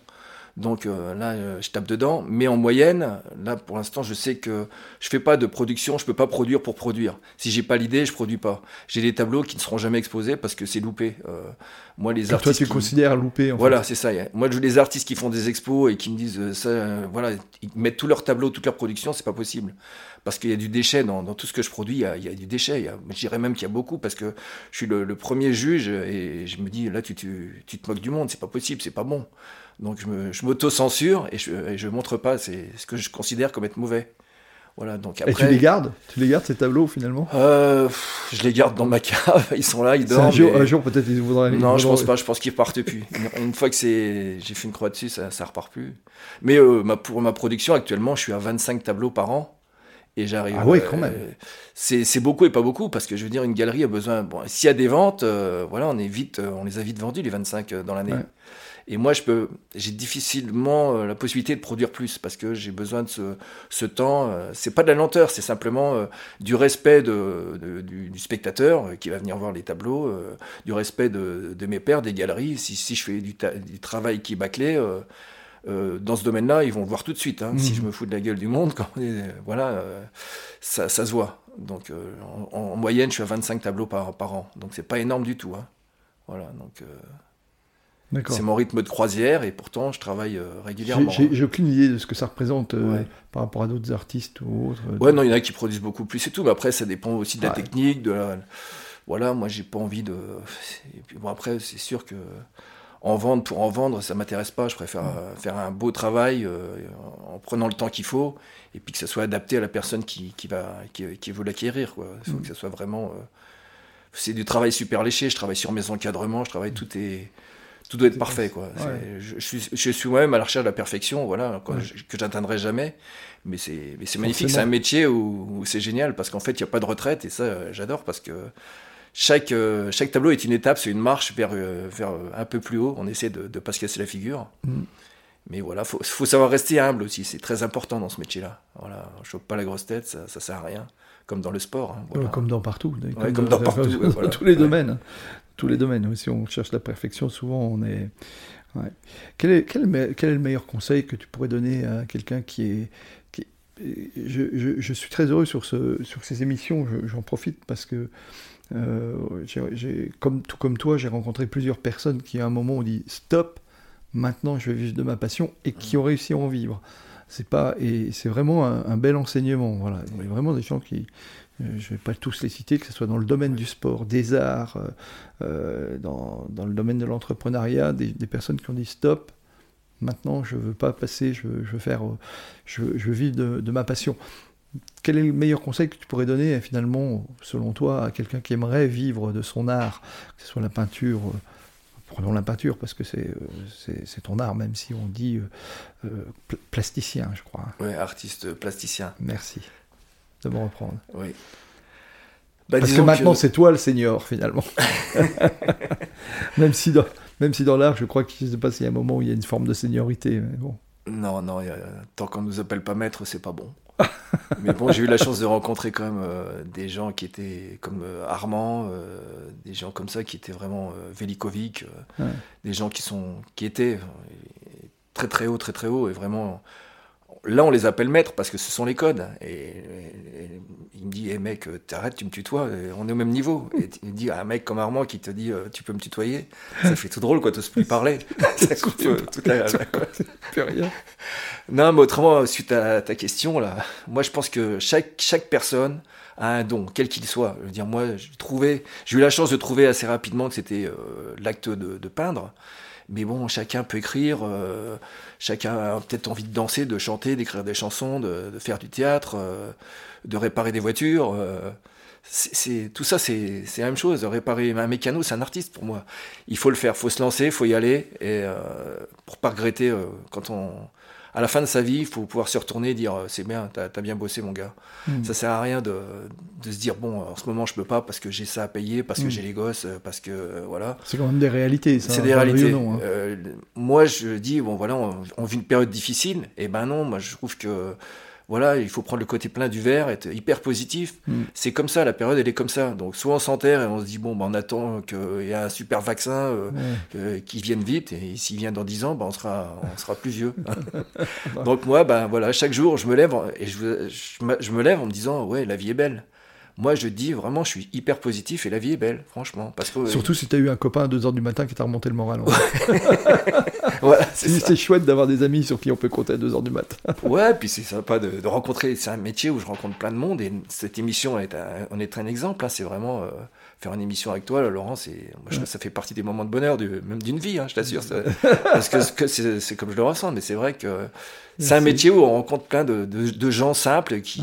Donc euh, là, euh, je tape dedans. Mais en moyenne, là, pour l'instant, je sais que je fais pas de production, je peux pas produire pour produire. Si j'ai pas l'idée, je produis pas. J'ai des tableaux qui ne seront jamais exposés parce que c'est loupé. Euh, moi, les artistes. Toi, tu considères loupé. En voilà, c'est ça. Moi, les artistes qui font des expos et qui me disent ça, voilà, ils mettent tous leurs tableaux, toute leur production, c'est pas possible parce qu'il y a du déchet dans, tout ce que je produis, il y a, il y a du déchet. je dirais même qu'il y a beaucoup parce que je suis le, premier juge et je me dis là, tu, tu, tu te moques du monde, c'est pas possible, c'est pas bon. Donc je m'auto-censure et je ne montre pas c'est ce que je considère comme être mauvais. Voilà, donc après, et tu les gardes? Tu les gardes ces tableaux finalement? Euh, Je les garde dans ma cave, [laughs] ils sont là, ils dorment. Un jour, peut-être ils voudraient. Non, je pense pas, je pense qu'ils partent plus. Une fois que j'ai fait une croix dessus, ça, ça repart plus. Mais euh, ma, pour ma production actuellement, je suis à 25 tableaux par an. Et j'arrive. Ah oui, quand même. Euh, c'est beaucoup et pas beaucoup parce que je veux dire, une galerie a besoin. Bon, s'il y a des ventes, voilà, on est vite, on les a vite vendus les 25 dans l'année. Et moi, je peux, j'ai difficilement euh, la possibilité de produire plus parce que j'ai besoin de ce, ce temps. Euh, c'est pas de la lenteur, c'est simplement euh, du respect de, du, spectateur qui va venir voir les tableaux, du respect de, de, mes pairs, des galeries. Si, si je fais du, du travail qui est bâclé, dans ce domaine-là, ils vont le voir tout de suite. Hein. Si je me fous de la gueule du monde, quand, voilà, ça, ça, se voit. Donc, en, en, moyenne, je suis à 25 tableaux par, par an. Donc, c'est pas énorme du tout. Hein. Voilà, donc. C'est mon rythme de croisière et pourtant je travaille euh, régulièrement. J'ai aucune idée de ce que ça représente euh, par rapport à d'autres artistes ou autres. Ouais, non, il y en a qui produisent beaucoup plus et tout, mais après ça dépend aussi de la technique, de la... Voilà, moi j'ai pas envie de. Et puis bon, après, c'est sûr que en vendre pour en vendre, ça m'intéresse pas. Je préfère euh, faire un beau travail en prenant le temps qu'il faut et puis que ça soit adapté à la personne qui, qui va, qui, qui veut l'acquérir. Il faut mm. que ça soit vraiment. C'est du travail super léché. Je travaille sur mes encadrements, je travaille tout est tout doit être parfait quoi. Je, suis, je suis moi-même à la recherche de la perfection, voilà, que j'atteindrai jamais. Mais c'est, c'est magnifique, c'est un métier où, c'est génial parce qu'en fait il n'y a pas de retraite et ça j'adore parce que chaque, euh, chaque tableau est une étape, c'est une marche vers, euh, vers un peu plus haut. On essaie de ne pas se casser la figure. Mm. Mais voilà, faut, faut savoir rester humble aussi, c'est très important dans ce métier-là. Voilà, on chope pas la grosse tête, ça, ça sert à rien comme dans le sport. Hein, comme dans partout. Comme, dans, [laughs] partout. Dans tous les domaines tous les domaines. Si on cherche la perfection, souvent on est. Quel, est, le meilleur conseil que tu pourrais donner à quelqu'un qui est. je, suis très heureux sur, ce, sur ces émissions, j'en profite parce que, euh, comme, tout comme toi, j'ai rencontré plusieurs personnes qui à un moment ont dit stop, maintenant je vais vivre de ma passion et qui ont réussi à en vivre. C'est pas et c'est vraiment un, bel enseignement. Voilà, il y a vraiment des gens qui, je ne vais pas tous les citer, que ce soit dans le domaine du sport, des arts, euh, euh, dans, dans, le domaine de l'entrepreneuriat, des, personnes qui ont dit stop, maintenant je ne veux pas passer, je veux, je veux faire, je, je vivre de, de, ma passion. Quel est le meilleur conseil que tu pourrais donner finalement, selon toi, à quelqu'un qui aimerait vivre de son art, que ce soit la peinture Prenons la peinture parce que c'est ton art, même si on dit plasticien, je crois. Oui, artiste plasticien. Merci de me reprendre. Oui. Bah, Parce que maintenant, c'est toi le senior, finalement. [laughs] même si dans, même si dans l'art, je crois que je ne sais pas s'il y a un moment où il y a une forme de seniorité. Mais bon. Non, non, tant qu'on ne nous appelle pas maître, c'est pas bon. [laughs] mais bon, j'ai eu la chance de rencontrer quand même euh, des gens qui étaient comme euh, Armand, euh, des gens comme ça qui étaient vraiment Velikovic, des gens qui, sont, qui étaient très très haut, très très haut, et vraiment là, on les appelle maîtres parce que ce sont les codes. Et, il me dit, hey, mec, t'arrêtes, tu me tutoies, on est au même niveau. Et il me dit, un mec comme Armand qui te dit, tu peux me tutoyer, ça fait tout drôle, quoi, t'oses plus parler. [laughs] ça coupe toute la, plus rien. Non, mais autrement, suite à ta question, là, moi, je pense que chaque, chaque personne a un don, quel qu'il soit. Je veux dire, moi, j'ai trouvé, j'ai eu la chance de trouver assez rapidement que c'était euh, l'acte de, de peindre. Mais bon, chacun peut écrire, euh, chacun a peut-être envie de danser, de chanter, d'écrire des chansons, de, faire du théâtre, euh, de réparer des voitures. Euh, c'est tout ça, c'est la même chose. Réparer un mécano, c'est un artiste pour moi. Il faut le faire, faut se lancer, faut y aller, et pour pas regretter quand on à la fin de sa vie, il faut pouvoir se retourner et dire euh, c'est bien, t'as as bien bossé mon gars. Hmm. Ça sert à rien de, de, se dire bon, en ce moment je peux pas parce que j'ai ça à payer, parce que hmm. j'ai les gosses, euh, parce que euh, voilà. C'est quand même des réalités. C'est des réalités. Hein. moi je dis bon voilà, on, on, vit une période difficile, et ben non, moi je trouve que voilà, il faut prendre le côté plein du verre, être hyper positif. Mm. C'est comme ça, la période, elle est comme ça. Donc, soit on s'enterre et on se dit, bon, ben, on attend qu'il y ait un super vaccin euh, qui vienne vite, et s'il vient dans 10 ans, ben, on, sera, on sera plus vieux. [laughs] Donc, moi, ben, voilà, chaque jour, je me lève et je, je me lève en me disant, ouais, la vie est belle moi je dis vraiment je suis hyper positif et la vie est belle franchement parce que surtout si tu as eu un copain à 2h du matin qui t'a remonté le moral [laughs] [laughs] voilà, c'est chouette d'avoir des amis sur qui on peut compter à 2h du matin [laughs] ouais puis c'est sympa de, rencontrer c'est un métier où je rencontre plein de monde et cette émission est un, on est un exemple hein. c'est vraiment euh, faire une émission avec toi Laurent c'est ça fait partie des moments de bonheur même d'une vie hein, je t'assure [laughs] parce que c'est comme je le ressens mais c'est vrai que c'est un métier où on rencontre plein de, de, gens simples qui,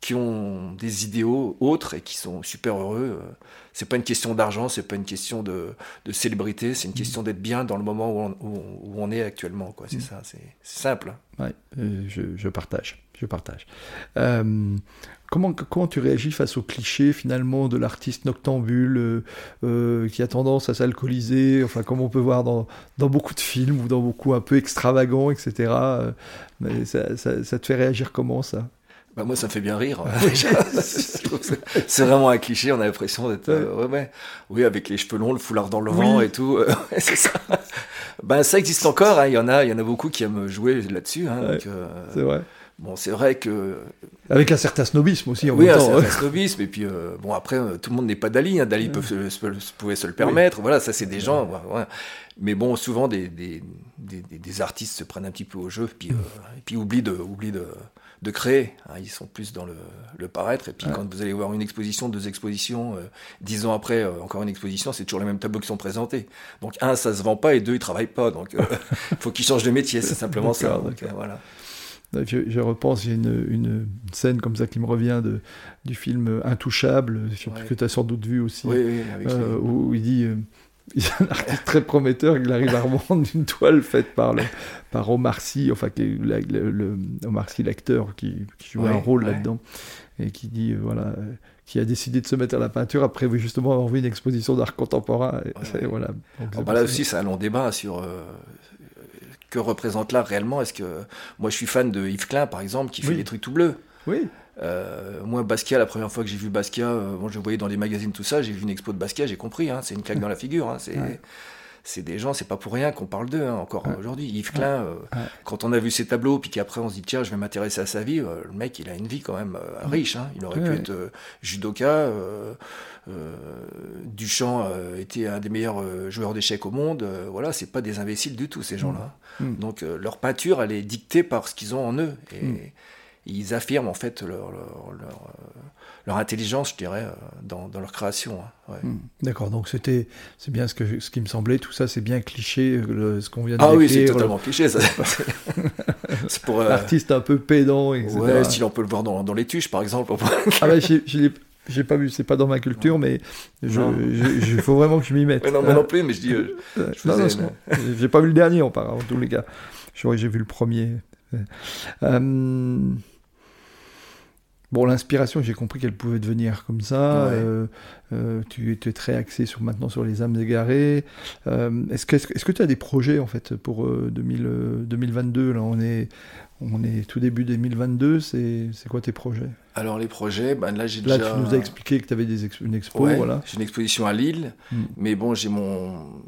qui ont des idéaux autres et qui sont super heureux. Euh, c'est pas une question d'argent, c'est pas une question de, de célébrité, c'est une mm. question d'être bien dans le moment où on, où, on est actuellement. Quoi. C'est mm. ça, c'est simple. Ouais, euh, je, je, partage. Je partage. Euh, comment, comment tu réagis face au cliché finalement de l'artiste noctambule qui a tendance à s'alcooliser, enfin comme on peut voir dans, dans, beaucoup de films ou dans beaucoup un peu extravagants, etc. mais ça, ça, ça te fait réagir comment ça? Bah moi, ça me fait bien rire. [laughs] c'est vraiment un cliché. On a l'impression d'être, euh, ouais. ouais, oui, avec les cheveux longs, le foulard dans le vent et tout. Euh, [laughs] c'est ça. ben, ça existe encore. Hein. Il y en a, il y en a beaucoup qui aiment jouer là-dessus. Hein, euh, c'est vrai. Bon, c'est vrai que. Avec un certain snobisme aussi, en oui, même temps. Oui, un certain snobisme. Et puis, bon, après, tout le monde n'est pas Dali. Hein. Dali pouvait se le permettre. Voilà, ça, c'est des gens. Mais bon, souvent, des, des, des, des, artistes se prennent un petit peu au jeu, puis, et puis oublient de, oublient de, de créer. Hein, ils sont plus dans le, le paraître. Et puis quand vous allez voir une exposition, deux expositions, euh, dix ans après, euh, encore une exposition, c'est toujours les mêmes tableaux qui sont présentés. Donc un, ça se vend pas, et deux, ils travaillent pas. Donc il euh, [laughs] [laughs] faut qu'ils changent de métier. C'est simplement ça. Donc, voilà. Je, je, repense, j'ai une, une, scène comme ça qui me revient de, du film Intouchable, que tu as sans doute vu aussi, oui, où il dit il a un artiste très prometteur, il arrive à une toile faite par, le, par Omar Sy, enfin, qui le, le, Omar Sy, l'acteur qui, qui, joue un rôle là-dedans, et qui dit, euh, voilà, euh, qui a décidé de se mettre à la peinture après justement avoir vu une exposition d'art contemporain. Et, voilà. Ah, bah là aussi, c'est un long débat sur euh, que représente l'art réellement? Est-ce que moi, je suis fan de Yves Klein, par exemple, qui fait des trucs tout bleus. Oui. Euh, moi, Basquiat, la première fois que j'ai vu Basquiat, euh, bon, je voyais dans les magazines tout ça, j'ai vu une expo de Basquiat, j'ai compris, hein, c'est une claque dans la figure. Hein, c'est c'est des gens, c'est pas pour rien qu'on parle d'eux hein, encore aujourd'hui. Yves Klein, euh, quand on a vu ses tableaux, puis qu'après on se dit tiens, je vais m'intéresser à sa vie, le mec il a une vie quand même riche. Il aurait pu être judoka. Duchamp était un des meilleurs joueurs d'échecs au monde. voilà, c'est pas des imbéciles du tout ces gens-là. Mm. Mm. Donc leur peinture, elle est dictée par ce qu'ils ont en eux. Et, mm ils affirment en fait leur, leur, intelligence, je dirais, euh, dans, dans leur création. Hein, hmm. D'accord, donc c'était, c'est bien ce, que, ce qui me semblait, tout ça c'est bien cliché, ce qu'on vient de Ah oui, c'est totalement cliché, ça. [laughs] [laughs] c'est pour... Euh... L'artiste un peu pédant, etc. Ouais, style on peut le voir dans, dans les tuches, par exemple. ah bah, j'ai pas vu, c'est pas dans ma culture, mais il faut vraiment que je m'y mette. Mais non, moi non plus, mais je dis. Euh, j'ai pas vu le dernier, en en tous les cas. J'ai vu le premier. Euh, Bon, l'inspiration, j'ai compris qu'elle pouvait devenir comme ça. Euh, euh, tu, es très axé sur, maintenant sur les âmes égarées. Euh, est-ce que tu as des projets en fait pour 2022 Là, on est on est tout début 2022. C'est, quoi tes projets? Alors les projets, ben là j'ai déjà. Là, tu nous as expliqué que tu avais des une expo, voilà. J'ai une exposition à Lille, hmm. mais bon, j'ai mon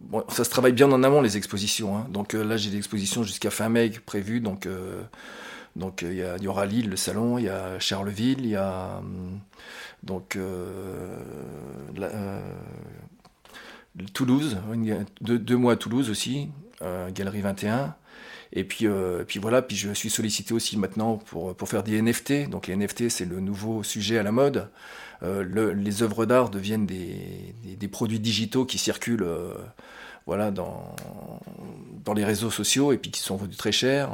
Bon, ça se travaille bien en amont les expositions. Hein. Donc là, j'ai des expositions jusqu'à fin mai prévues. Donc donc euh, il y, aura Lille, le salon, il y a Charleville, il y a hum, donc euh, euh, Toulouse, deux, mois à Toulouse aussi, Galerie 21. Et puis, puis voilà, puis je suis sollicité aussi maintenant pour, faire des NFT. Donc les NFT, c'est le nouveau sujet à la mode. les œuvres d'art deviennent des, des, produits digitaux qui circulent voilà, dans, dans les réseaux sociaux et puis qui sont vendus très cher.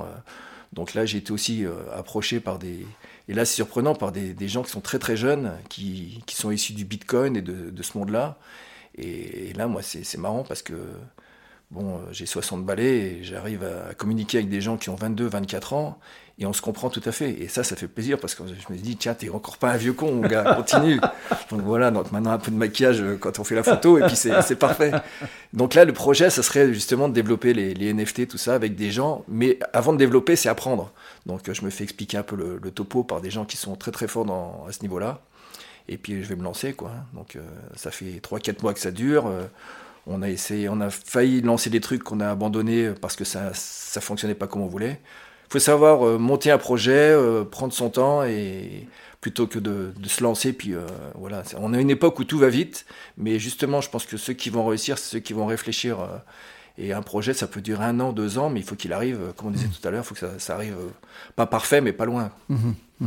Donc là, j'ai été aussi euh, approché par des. Et là, c'est surprenant, par des, gens qui sont très très jeunes, qui, sont issus du Bitcoin et de ce monde-là. Et, là, moi, c'est marrant parce que bon, euh, j'ai 60 balais et j'arrive à communiquer avec des gens qui ont 22, 24 ans et on se comprend tout à fait. Et ça, ça fait plaisir parce que je me dis, tiens, t'es encore pas un vieux con, mon gars, continue. [laughs] donc voilà, donc maintenant un peu de maquillage euh, quand on fait la photo et puis c'est parfait. Donc là, le projet, ça serait justement de développer les, les, NFT, tout ça avec des gens. Mais avant de développer, c'est apprendre. Donc je me fais expliquer un peu le, topo par des gens qui sont très très forts dans, à ce niveau-là. Et puis je vais me lancer, quoi. Donc euh, ça fait 3-4 mois que ça dure. Euh, on a essayé, on a failli lancer des trucs qu'on a abandonnés parce que ça, ça fonctionnait pas comme on voulait faut savoir euh, monter un projet, euh, prendre son temps et plutôt que de, se lancer. Puis euh, voilà, on a une époque où tout va vite, mais justement, je pense que ceux qui vont réussir, c'est ceux qui vont réfléchir. et un projet, ça peut durer un an, deux ans, mais il faut qu'il arrive, comme on disait mmh. tout à l'heure, il faut que ça, arrive pas parfait, mais pas loin. Mmh, mmh.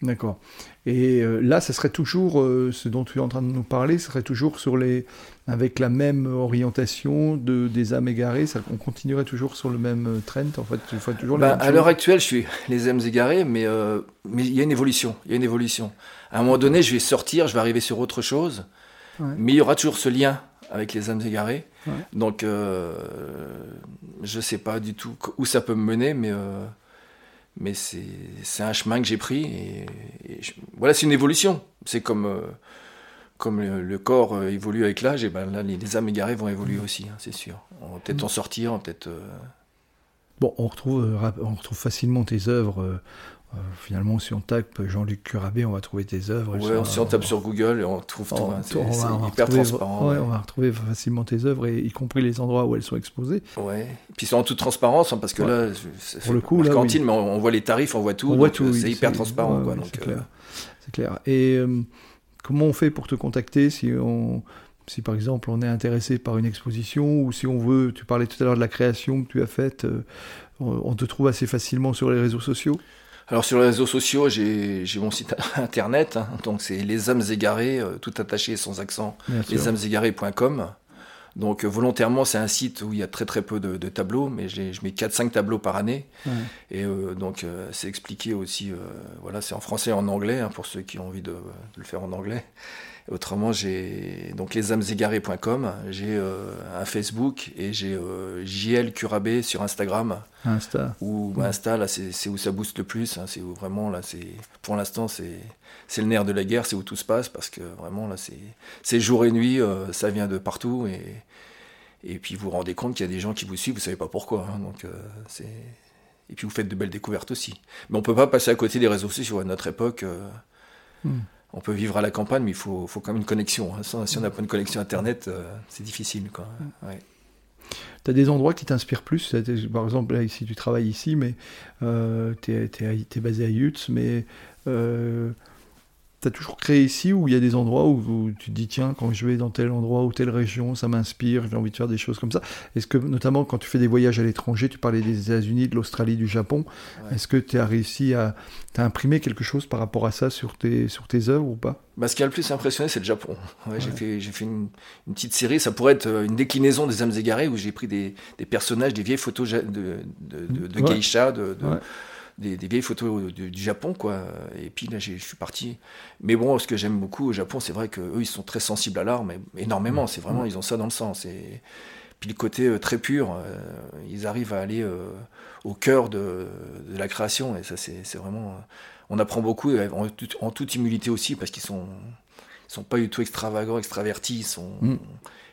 D'accord. Et euh, là, ce serait toujours, euh, ce dont tu es en train de nous parler, ce serait toujours sur les, avec la même orientation de, des âmes égarées, ça, on continuerait toujours sur le même euh, trend, en fait, faut toujours bah, À l'heure actuelle, je suis [laughs] les âmes égarées, mais mais il y a une évolution, il y a une évolution. À un moment donné, je vais sortir, je vais arriver sur autre chose, mais il y aura toujours ce lien avec les âmes égarées. Donc, je ne sais pas du tout où ça peut me mener, mais mais c'est un chemin que j'ai pris et, voilà c'est une évolution. C'est comme euh, comme le, corps euh, évolue avec l'âge et ben là les, âmes égarées vont évoluer aussi hein, c'est sûr. On va peut-être en sortir peut-être euh, bon on retrouve on retrouve facilement tes œuvres euh, finalement, si on tape Jean-Luc Curabé, on va trouver tes œuvres. Ouais, si on tape sur Google, on trouve tout. C'est hyper transparent. Ouais, On va retrouver facilement tes œuvres, et, y compris les endroits où elles sont exposées. Ouais. Puis c'est en toute transparence, hein, parce que là, pour le coup, là, cantine, mais on, voit les tarifs, on voit tout. Voit tout. C'est hyper transparent. c'est clair. clair. Et euh, comment on fait pour te contacter si on si par exemple on est intéressé par une exposition ou si on veut, tu parlais tout à l'heure de la création que tu as faite, euh, on te trouve assez facilement sur les réseaux sociaux? Alors sur les réseaux sociaux, j'ai mon site [laughs] internet, hein. donc c'est les âmes égarées, euh, tout attaché sans accent, lesamèségarées.com. Donc euh, volontairement, c'est un site où il y a très très peu de, tableaux, mais je mets 4-5 tableaux par année. Et euh, donc c'est expliqué aussi, voilà, c'est en français et en anglais, hein, pour ceux qui ont envie de, de, le faire en anglais. Autrement, j'ai donc lesamzegarés.com, j'ai euh, un Facebook et j'ai euh, JL Curabé sur Instagram. Insta. Ou Insta, là, c'est où ça booste le plus. Hein, c'est où vraiment, là, c'est pour l'instant, c'est le nerf de la guerre, c'est où tout se passe parce que vraiment, là, c'est jour et nuit, euh, ça vient de partout et, et puis vous vous rendez compte qu'il y a des gens qui vous suivent, vous savez pas pourquoi. Hein, donc, c'est et puis vous faites de belles découvertes aussi. Mais on peut pas passer à côté des réseaux sociaux à notre époque. Hmm on peut vivre à la campagne, mais il faut, faut quand même une connexion. Hein. Si on n'a pas une connexion Internet, euh, c'est difficile. Quoi. Ouais. Tu as des endroits qui t'inspirent plus? Par exemple, là, ici, tu travailles ici, mais euh, tu es, basé à Yutz, mais euh, T'as toujours créé ici ou il y a des endroits où, tu te dis tiens quand je vais dans tel endroit ou telle région ça m'inspire j'ai envie de faire des choses comme ça. Est-ce que notamment quand tu fais des voyages à l'étranger tu parlais des États-Unis de l'Australie du Japon est-ce que tu as réussi à t'as imprimé quelque chose par rapport à ça sur tes sur tes œuvres ou pas? Bah, ce qui a le plus impressionné c'est le Japon. J'ai fait j'ai fait une, petite série. Ça pourrait être euh, une déclinaison des âmes égarées où j'ai pris des, des, personnages des vieilles photos de, de, de, de geisha de des, vieilles photos du, Japon, quoi. Et puis là, je suis parti. Mais bon, ce que j'aime beaucoup au Japon, c'est vrai qu'eux, ils sont très sensibles à l'art, mais énormément. C'est vraiment, ils ont ça dans le sang. Et puis le côté euh, très pur, euh, ils arrivent à aller euh, au cœur de, la création. Et ça, c'est vraiment. on apprend beaucoup en, toute humilité aussi parce qu'ils sont, sont pas du tout extravagants, extravertis. sont, mm.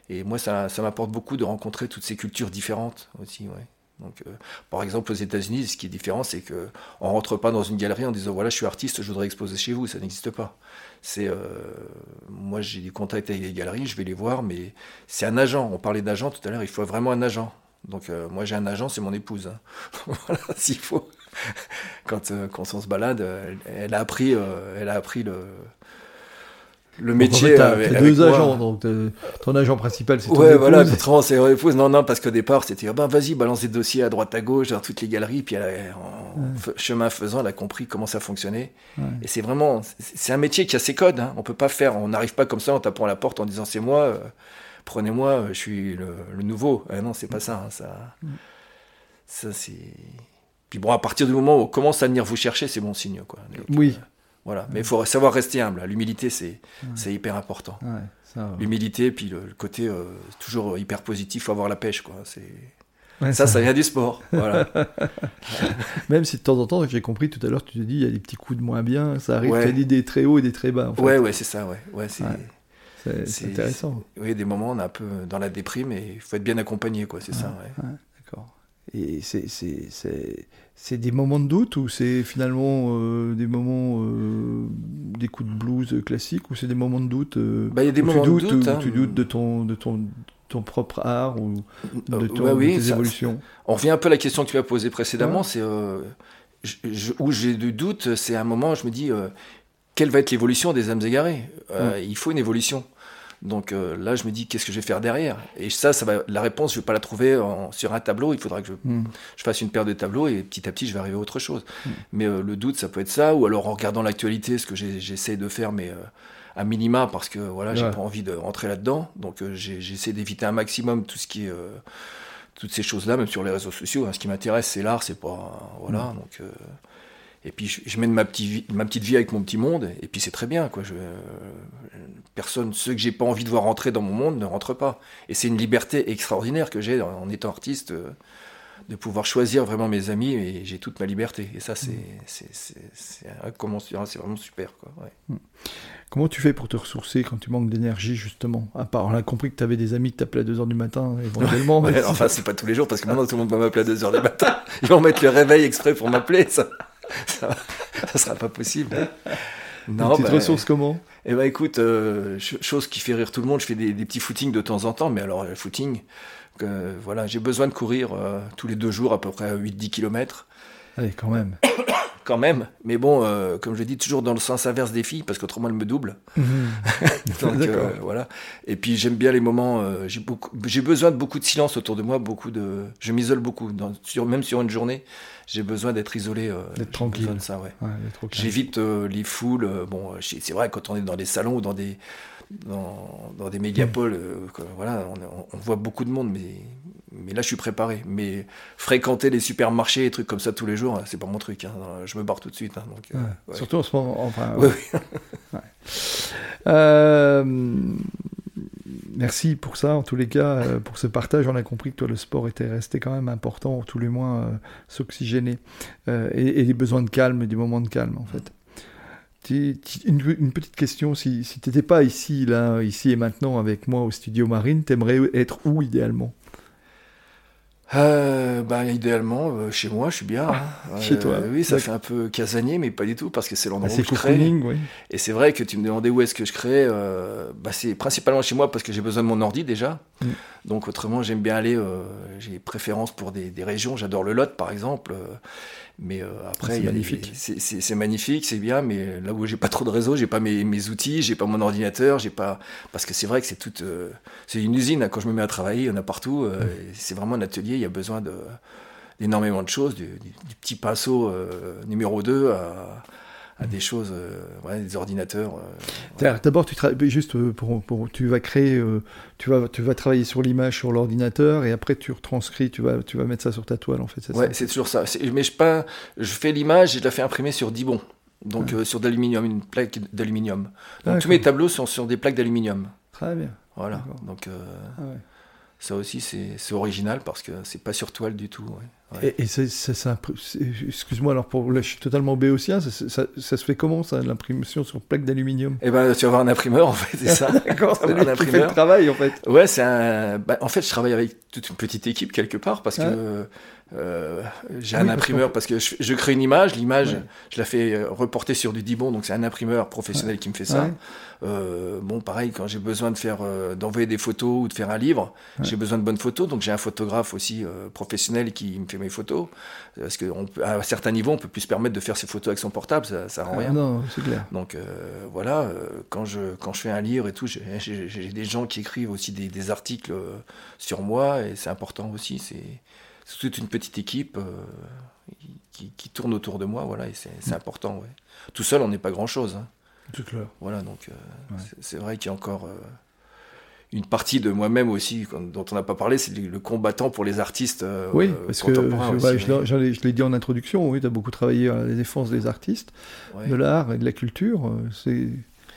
Et moi, ça, ça m'apporte beaucoup de rencontrer toutes ces cultures différentes aussi. Ouais. Donc, euh, par exemple, aux États-Unis, ce qui est différent, c'est que on rentre pas dans une galerie en disant voilà, je suis artiste, je voudrais exposer chez vous. Ça n'existe pas. C'est euh, moi, j'ai des contacts avec les galeries, je vais les voir, mais c'est un agent. On parlait d'agent tout à l'heure. Il faut vraiment un agent. Donc, euh, moi, j'ai un agent, c'est mon épouse. Hein. [laughs] voilà, s'il faut. [laughs] quand, quand on se balade, elle a appris, elle a appris le le métier. avec, deux agents, donc euh, ton agent principal c'est ton Ouais, voilà, c'est épouse. Non, non, parce qu'au départ c'était, ben vas-y, balance des dossiers à droite à gauche dans toutes les galeries, puis elle chemin faisant, elle a compris comment ça fonctionnait. Et c'est vraiment, c'est un métier qui a ses codes. Hein. On peut pas faire, on n'arrive pas comme ça en tapant la porte en disant c'est moi, euh, prenez-moi, euh, je suis le, nouveau. Ah non, c'est pas ça. Hein, ça, mm. ça c'est. Puis bon, à partir du moment où on commence à venir vous chercher, c'est bon signe, quoi. oui. Voilà. Mais il faut savoir rester humble. L'humilité, c'est c'est hyper important. L'humilité, puis le, côté euh, toujours hyper positif, il faut avoir la pêche. Quoi. Ça, ça, ça, vient du sport. Voilà. [laughs] Même si de temps en temps, j'ai compris tout à l'heure, tu te dis, il y a des petits coups de moins bien, ça arrive, tu as des très hauts et des très bas. En fait. Ouais, ouais, c'est ça, ouais. ouais c'est intéressant. Oui, des moments, on est un peu dans la déprime et il faut être bien accompagné, quoi, c'est ça. D'accord. Et c'est c'est des moments de doute ou c'est finalement euh, des moments euh, des coups de blues classiques ou c'est des moments de doute euh, bah, y a des moments tu doutes, de doute, hein. tu doutes de ton de ton ton propre art ou de, ton, tes évolutions. on revient un peu à la question que tu as posée précédemment c'est où j'ai du doute c'est un moment je me dis quelle va être l'évolution des âmes égarées? Il faut une évolution donc euh, là, je me dis, qu'est-ce que je vais faire derrière? Et ça, ça va, la réponse, je ne vais pas la trouver sur un tableau. Il faudra que hmm. je, fasse une paire de tableaux et petit à petit, je vais arriver à autre chose. Hmm. Mais euh, le doute, ça peut être ça. Ou alors en regardant l'actualité, ce que j'essaie de faire, mais euh, à minima, parce que voilà, j'ai pas envie de rentrer là-dedans. Donc j'essaie d'éviter un maximum tout ce qui est. toutes ces choses-là, même sur les réseaux sociaux. Hein. Ce qui m'intéresse, c'est l'art, c'est pas. voilà, hmm. donc. Et puis je, mène ma, petite ma petite vie avec mon petit monde, et puis c'est très bien. Quoi. Je, personne, ceux que j'ai pas envie de voir rentrer dans mon monde ne rentrent pas. Et c'est une liberté extraordinaire que j'ai en étant artiste, euh, de pouvoir choisir vraiment mes amis, et j'ai toute ma liberté. Et ça, c'est vraiment super. Quoi. Hmm. Comment tu fais pour te ressourcer quand tu manques d'énergie, justement? À part, on a compris que tu avais des amis qui t'appelaient à 2h du matin, éventuellement. enfin, c'est pas tous les jours, parce que maintenant, tout le monde va m'appeler à 2h du matin. [laughs] Ils vont mettre le réveil exprès pour m'appeler, ça ça, ça sera pas possible. Non, tu te bah, ressources comment? Eh ben écoute, euh, chose qui fait rire tout le monde, je fais des, petits footings de temps en temps, mais alors le footing, voilà, j'ai besoin de courir euh, tous les deux jours à peu près 8-10 km. Allez, quand même. [coughs] quand même, mais bon, euh, comme je dis, toujours dans le sens inverse des filles, parce qu'autrement elles me doublent. [laughs] Donc voilà. Et puis j'aime bien les moments, j'ai beaucoup, j'ai besoin de beaucoup de silence autour de moi, beaucoup de, je m'isole beaucoup, dans, sur, même sur une journée j'ai besoin d'être isolé. Euh, d'être tranquille. ça, ouais. J'évite euh, les foules. Euh, bon, c'est vrai, quand on est dans des salons ou dans des, dans, dans des mégapoles, voilà, on, voit beaucoup de monde, mais, mais là, je suis préparé. Mais fréquenter les supermarchés et trucs comme ça tous les jours, c'est pas mon truc. Hein. Je me barre tout de suite. Hein, donc, Surtout en ce moment. Enfin, oui. merci pour ça, en tous les cas, euh, pour ce partage. On a compris que toi, le sport était resté quand même important, tous les mois, euh, s'oxygéner. Euh, et, les besoins de calme, des moments de calme, en fait. Une, petite question, si, si tu n'étais pas ici, là, ici et maintenant avec moi au studio Marine, t'aimerais être où idéalement? Euh, bah, idéalement, euh, chez moi, je suis bien. Hein. Ah, [laughs] chez toi Oui, ça fait un peu casanier, mais pas du tout, parce que c'est l'endroit où je crée. Oui. Et c'est vrai que tu me demandais où est-ce que je crée. Euh, bah, c'est principalement chez moi, parce que j'ai besoin de mon ordi déjà. Mm. Donc autrement, j'aime bien aller, j'ai préférence pour des, des régions. J'adore le Lot, par exemple. Mais euh, après, c'est magnifique. C'est magnifique, c'est bien, mais là où j'ai pas trop de réseau, j'ai pas mes, mes outils, j'ai pas mon ordinateur, j'ai pas parce que c'est vrai que c'est toute, euh, c'est une usine. Hein. quand je me mets à travailler, il y en a partout. Euh, c'est vraiment un atelier. Il y a besoin de d'énormément de choses, du, du, petit pinceau numéro 2 à à des choses, euh, des ordinateurs. Euh, d'abord, tu juste euh, pour, pour, tu vas créer, tu vas, tu vas travailler sur l'image sur l'ordinateur et après tu retranscris, tu vas, tu vas mettre ça sur ta toile en fait. Ouais, c'est toujours ça. Mais je pas, je fais l'image et je la fais imprimer sur Dibon, donc sur d'aluminium, une plaque d'aluminium. Donc tous mes tableaux sont sur des plaques d'aluminium. Très bien. Voilà. Donc ah ça aussi c'est original parce que c'est pas sur toile du tout. Ouais. Et, c'est, excuse-moi, alors pour, là, je suis totalement béotien, ça, ça, ça, se fait comment ça, l'impression sur plaque d'aluminium? Eh ben, tu vas avoir un imprimeur en fait, c'est ça. [laughs] D'accord, c'est un imprimeur. Fait le travail en fait. Ouais, c'est un. Bah, en fait, je travaille avec toute une petite équipe quelque part parce que euh, j'ai ah un imprimeur parce que je, crée une image, l'image, je la fais euh, reporter sur du Dibon, donc c'est un imprimeur professionnel qui me fait ça. Euh, bon, pareil, quand j'ai besoin de faire, d'envoyer des photos ou de faire un livre, j'ai besoin de bonnes photos, donc j'ai un photographe aussi professionnel qui me fait mes photos, parce qu'à un certain niveau, on peut plus se permettre de faire ses photos avec son portable, ça, ça rend ah rien. Non, c'est clair. Donc voilà, quand je quand je fais un livre et tout, j'ai des gens qui écrivent aussi des, des articles sur moi et c'est important aussi. C'est c'est toute une petite équipe euh, qui, tourne autour de moi, voilà, et c'est mm. important. Ouais. Tout seul, on n'est pas grand-chose. Hein. Tout clair. Voilà, donc euh, c'est vrai qu'il y a encore euh, une partie de moi-même aussi dont on n'a pas parlé, c'est le combattant pour les artistes oui, parce que je, l'ai dit en introduction, oui, tu as beaucoup travaillé à la défense des artistes, de l'art et de la culture. C'est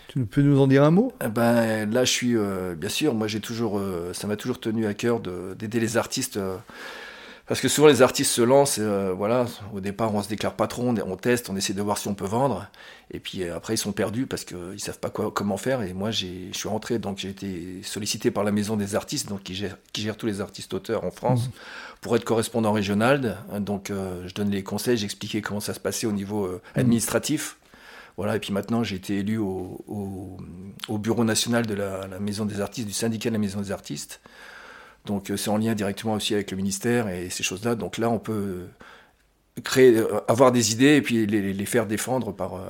tu peux nous en dire un mot? Eh ben, Là, je suis, bien sûr, moi j'ai toujours, ça m'a toujours tenu à cœur d'aider les artistes parce que souvent les artistes se lancent, euh, voilà, au départ on se déclare patron, on teste, on essaie de voir si on peut vendre, et puis euh, après ils sont perdus parce qu'ils savent pas quoi, comment faire. Et moi je suis rentré, donc j'ai été sollicité par la maison des artistes, donc qui gère, qui gère tous les artistes auteurs en France, mmh. pour être correspondant régional. Donc euh, je donne les conseils, j'expliquais comment ça se passait au niveau mmh. administratif. Voilà, et puis maintenant j'ai été élu au, au, bureau national de la, la maison des artistes, du syndicat de la maison des artistes. Donc euh, c'est en lien directement aussi avec le ministère et ces choses-là. Donc là, on peut créer, euh, avoir des idées et puis les, faire défendre par. Euh,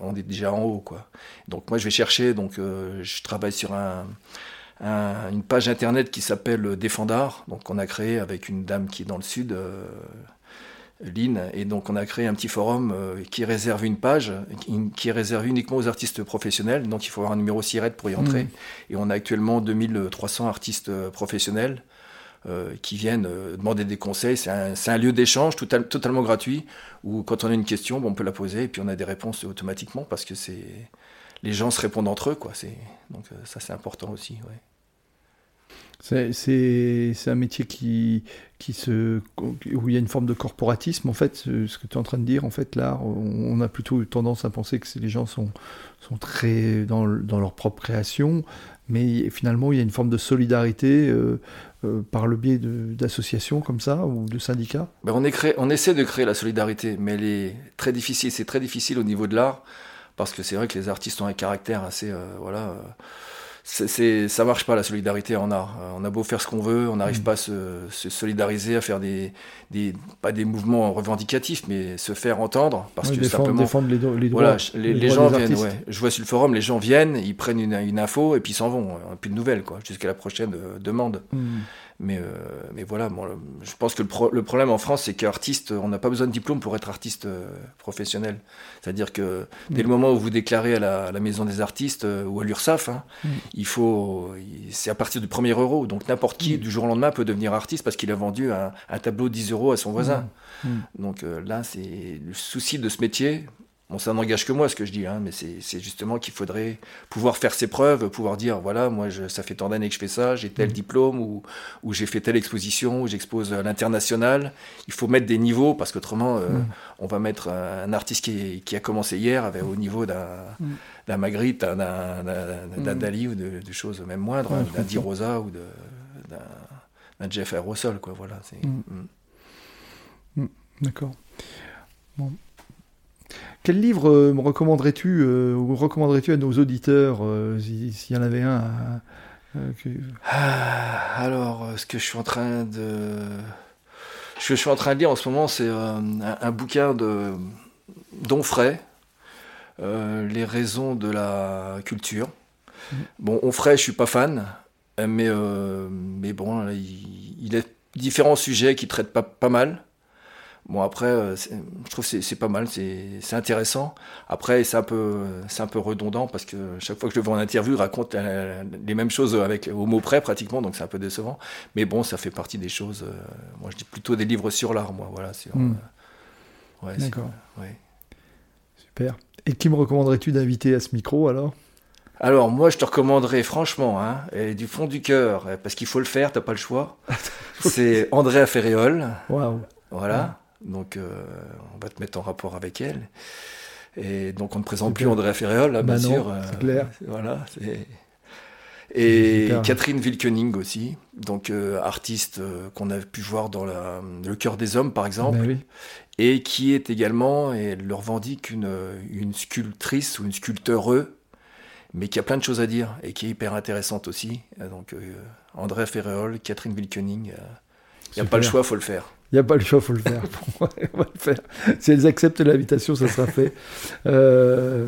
on est déjà en haut, quoi. Donc moi, je vais chercher. Donc je travaille sur un, une page internet qui s'appelle Défendard. Donc on a créé avec une dame qui est dans le sud. Et donc, on a créé un petit forum euh, qui réserve une page, qui, est réservé uniquement aux artistes professionnels. Donc, il faut avoir un numéro SIRET pour y entrer. Mmh. Et on a actuellement 2300 artistes euh, professionnels euh, qui viennent demander des conseils. C'est un, lieu d'échange totalement gratuit où, quand on a une question, on peut la poser et puis on a des réponses automatiquement parce que c'est les gens se répondent entre eux. Quoi. Donc, ça, c'est important aussi. Ouais. C'est un métier qui, se, où il y a une forme de corporatisme, en fait, ce que tu es en train de dire, en fait, là, on a plutôt tendance à penser que les gens sont, sont très dans, dans leur propre création, mais finalement, il y a une forme de solidarité euh, euh, par le biais d'associations comme ça, ou de syndicats. Ben on essaie de créer la solidarité, mais elle est très difficile, c'est très difficile au niveau de l'art, parce que c'est vrai que les artistes ont un caractère assez, euh, voilà c'est, ça marche pas la solidarité en art. Euh, on a beau faire ce qu'on veut, on n'arrive mm. pas à se, solidariser, à faire des, des, pas des mouvements revendicatifs, mais se faire entendre parce que défendre, simplement défendre les, les droits. Voilà, les, gens viennent. Ouais, je vois sur le forum, les gens viennent, ils prennent une, une info et puis ils s'en vont, plus de nouvelles quoi, jusqu'à la prochaine euh, demande. Mm. Mais, euh, mais voilà, je pense que le, problème en France, c'est qu'artiste, on n'a pas besoin de diplôme pour être artiste euh, professionnel. C'est-à-dire que dès le moment où vous déclarez à la, maison des artistes euh, ou à l'URSSAF, hein, il faut, c'est à partir du premier euro. Donc n'importe qui, du jour au lendemain, peut devenir artiste parce qu'il a vendu un, tableau de 10 euros à son voisin. Donc là, c'est le souci de ce métier. Bon, ça n'engage que moi ce que je dis, hein, mais c'est justement qu'il faudrait pouvoir faire ses preuves, pouvoir dire voilà, moi je, ça fait tant d'années que je fais ça, j'ai tel mmh. diplôme ou, ou j'ai fait telle exposition, ou j'expose à l'international. Il faut mettre des niveaux parce qu'autrement, euh, mmh. on va mettre un artiste qui, qui, a commencé hier avec, au niveau d'un mmh. Magritte, d'un Dali ou de, choses même moindres, d'un Di Rosa ou d'un Jeff Aerosol, quoi. Voilà. D'accord. Bon. Quel livre euh, me recommanderais-tu euh, ou recommanderais-tu à nos auditeurs euh, s'il y en avait un ah, Alors, ce que je suis en train de, ce que je suis en train de lire en ce moment, c'est un, bouquin de d'Onfray, Les raisons de la culture. Mm. Bon, Onfray, je suis pas fan, mais mais bon, il, il a différents sujets qui traitent pas pas mal. Bon après, euh, je trouve que c'est pas mal, c'est intéressant. Après, c'est un peu, c'est un peu redondant parce que chaque fois que je le vois en interview, il raconte les mêmes choses avec au mot près pratiquement, donc c'est un peu décevant. Mais bon, ça fait partie des choses. Euh, moi, je dis plutôt des livres sur l'art, moi, voilà. Hmm. Euh, D'accord. Super. Et qui me recommanderais-tu d'inviter à ce micro alors? Alors moi je te recommanderais franchement, hein, et du fond du cœur, parce qu'il faut le faire, t'as pas le choix. [laughs] c'est Andrea Ferréol. Waouh. Voilà. Donc, on va te mettre en rapport avec elle. Et donc, on ne présente plus Andrea Ferréol, là, bah bien sûr. C'est clair. Voilà. Et Catherine Wilkening aussi, donc euh, artiste euh, qu'on a pu voir dans la, Le cœur des hommes par exemple, Ben oui. et qui est également, et elle le revendique, une, une sculptrice ou une sculpteure, mais qui a plein de choses à dire et qui est hyper intéressante aussi. Donc euh, André Ferréol, Catherine Wilkening, il n'y a pas le choix, faut le faire. Il n'y a pas le choix, faut le faire. [laughs] on va le faire. Si elles acceptent l'invitation, ça sera fait. Euh,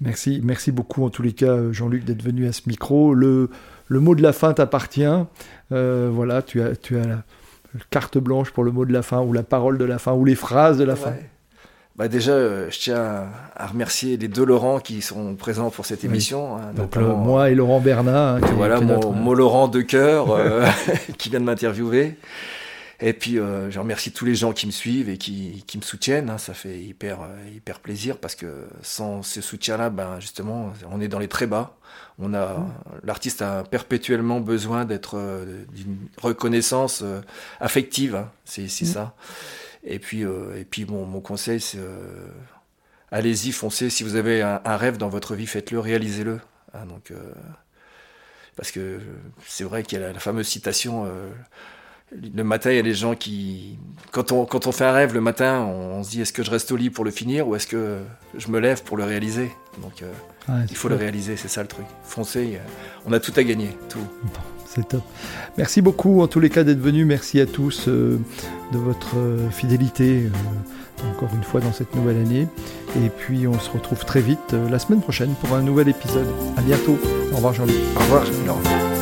merci, merci beaucoup en tous les cas, Jean-Luc, d'être venu à ce micro. Le, le mot de la fin t'appartient. Euh, voilà, tu as, tu as la carte blanche pour le mot de la fin, ou la parole de la fin, ou les phrases de la Ouais. fin. Bah déjà, euh, je tiens à remercier les deux Laurent qui sont présents pour cette Oui. émission. hein, Donc le- moi et Laurent Bernat, hein, qui voilà, qui mon, notre- mon Laurent de cœur euh, [laughs] qui vient de m'interviewer. Et puis, euh, je remercie tous les gens qui me suivent et qui, qui me soutiennent. hein. Ça fait hyper, euh, hyper plaisir parce que sans ce soutien-là, ben, justement, on est dans les très bas. On a, L'artiste a perpétuellement besoin d'être euh, d'une reconnaissance euh, affective. hein. C'est c'est Mm. ça. Et puis, et puis mon, mon conseil, c'est allez-y, foncez. Si vous avez un, un rêve dans votre vie, faites-le, réalisez-le. hein. donc, parce que c'est vrai qu'il y a la, la fameuse citation. euh, le matin, il y a des gens qui, quand on, quand on fait un rêve le matin, on, on se dit est-ce que je reste au lit pour le finir ou est-ce que je me lève pour le réaliser? Donc, euh, Ouais, il faut le réaliser, c'est ça le truc. Foncez, euh, on a tout à gagner, tout. C'est top. Merci beaucoup en tous les cas d'être venu. Merci à tous euh, de votre euh, fidélité encore une fois dans cette nouvelle année. Et puis on se retrouve très vite la semaine prochaine pour un nouvel épisode. À bientôt. Au revoir Jean-Luc. Au revoir, Laurent.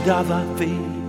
cadaver feet.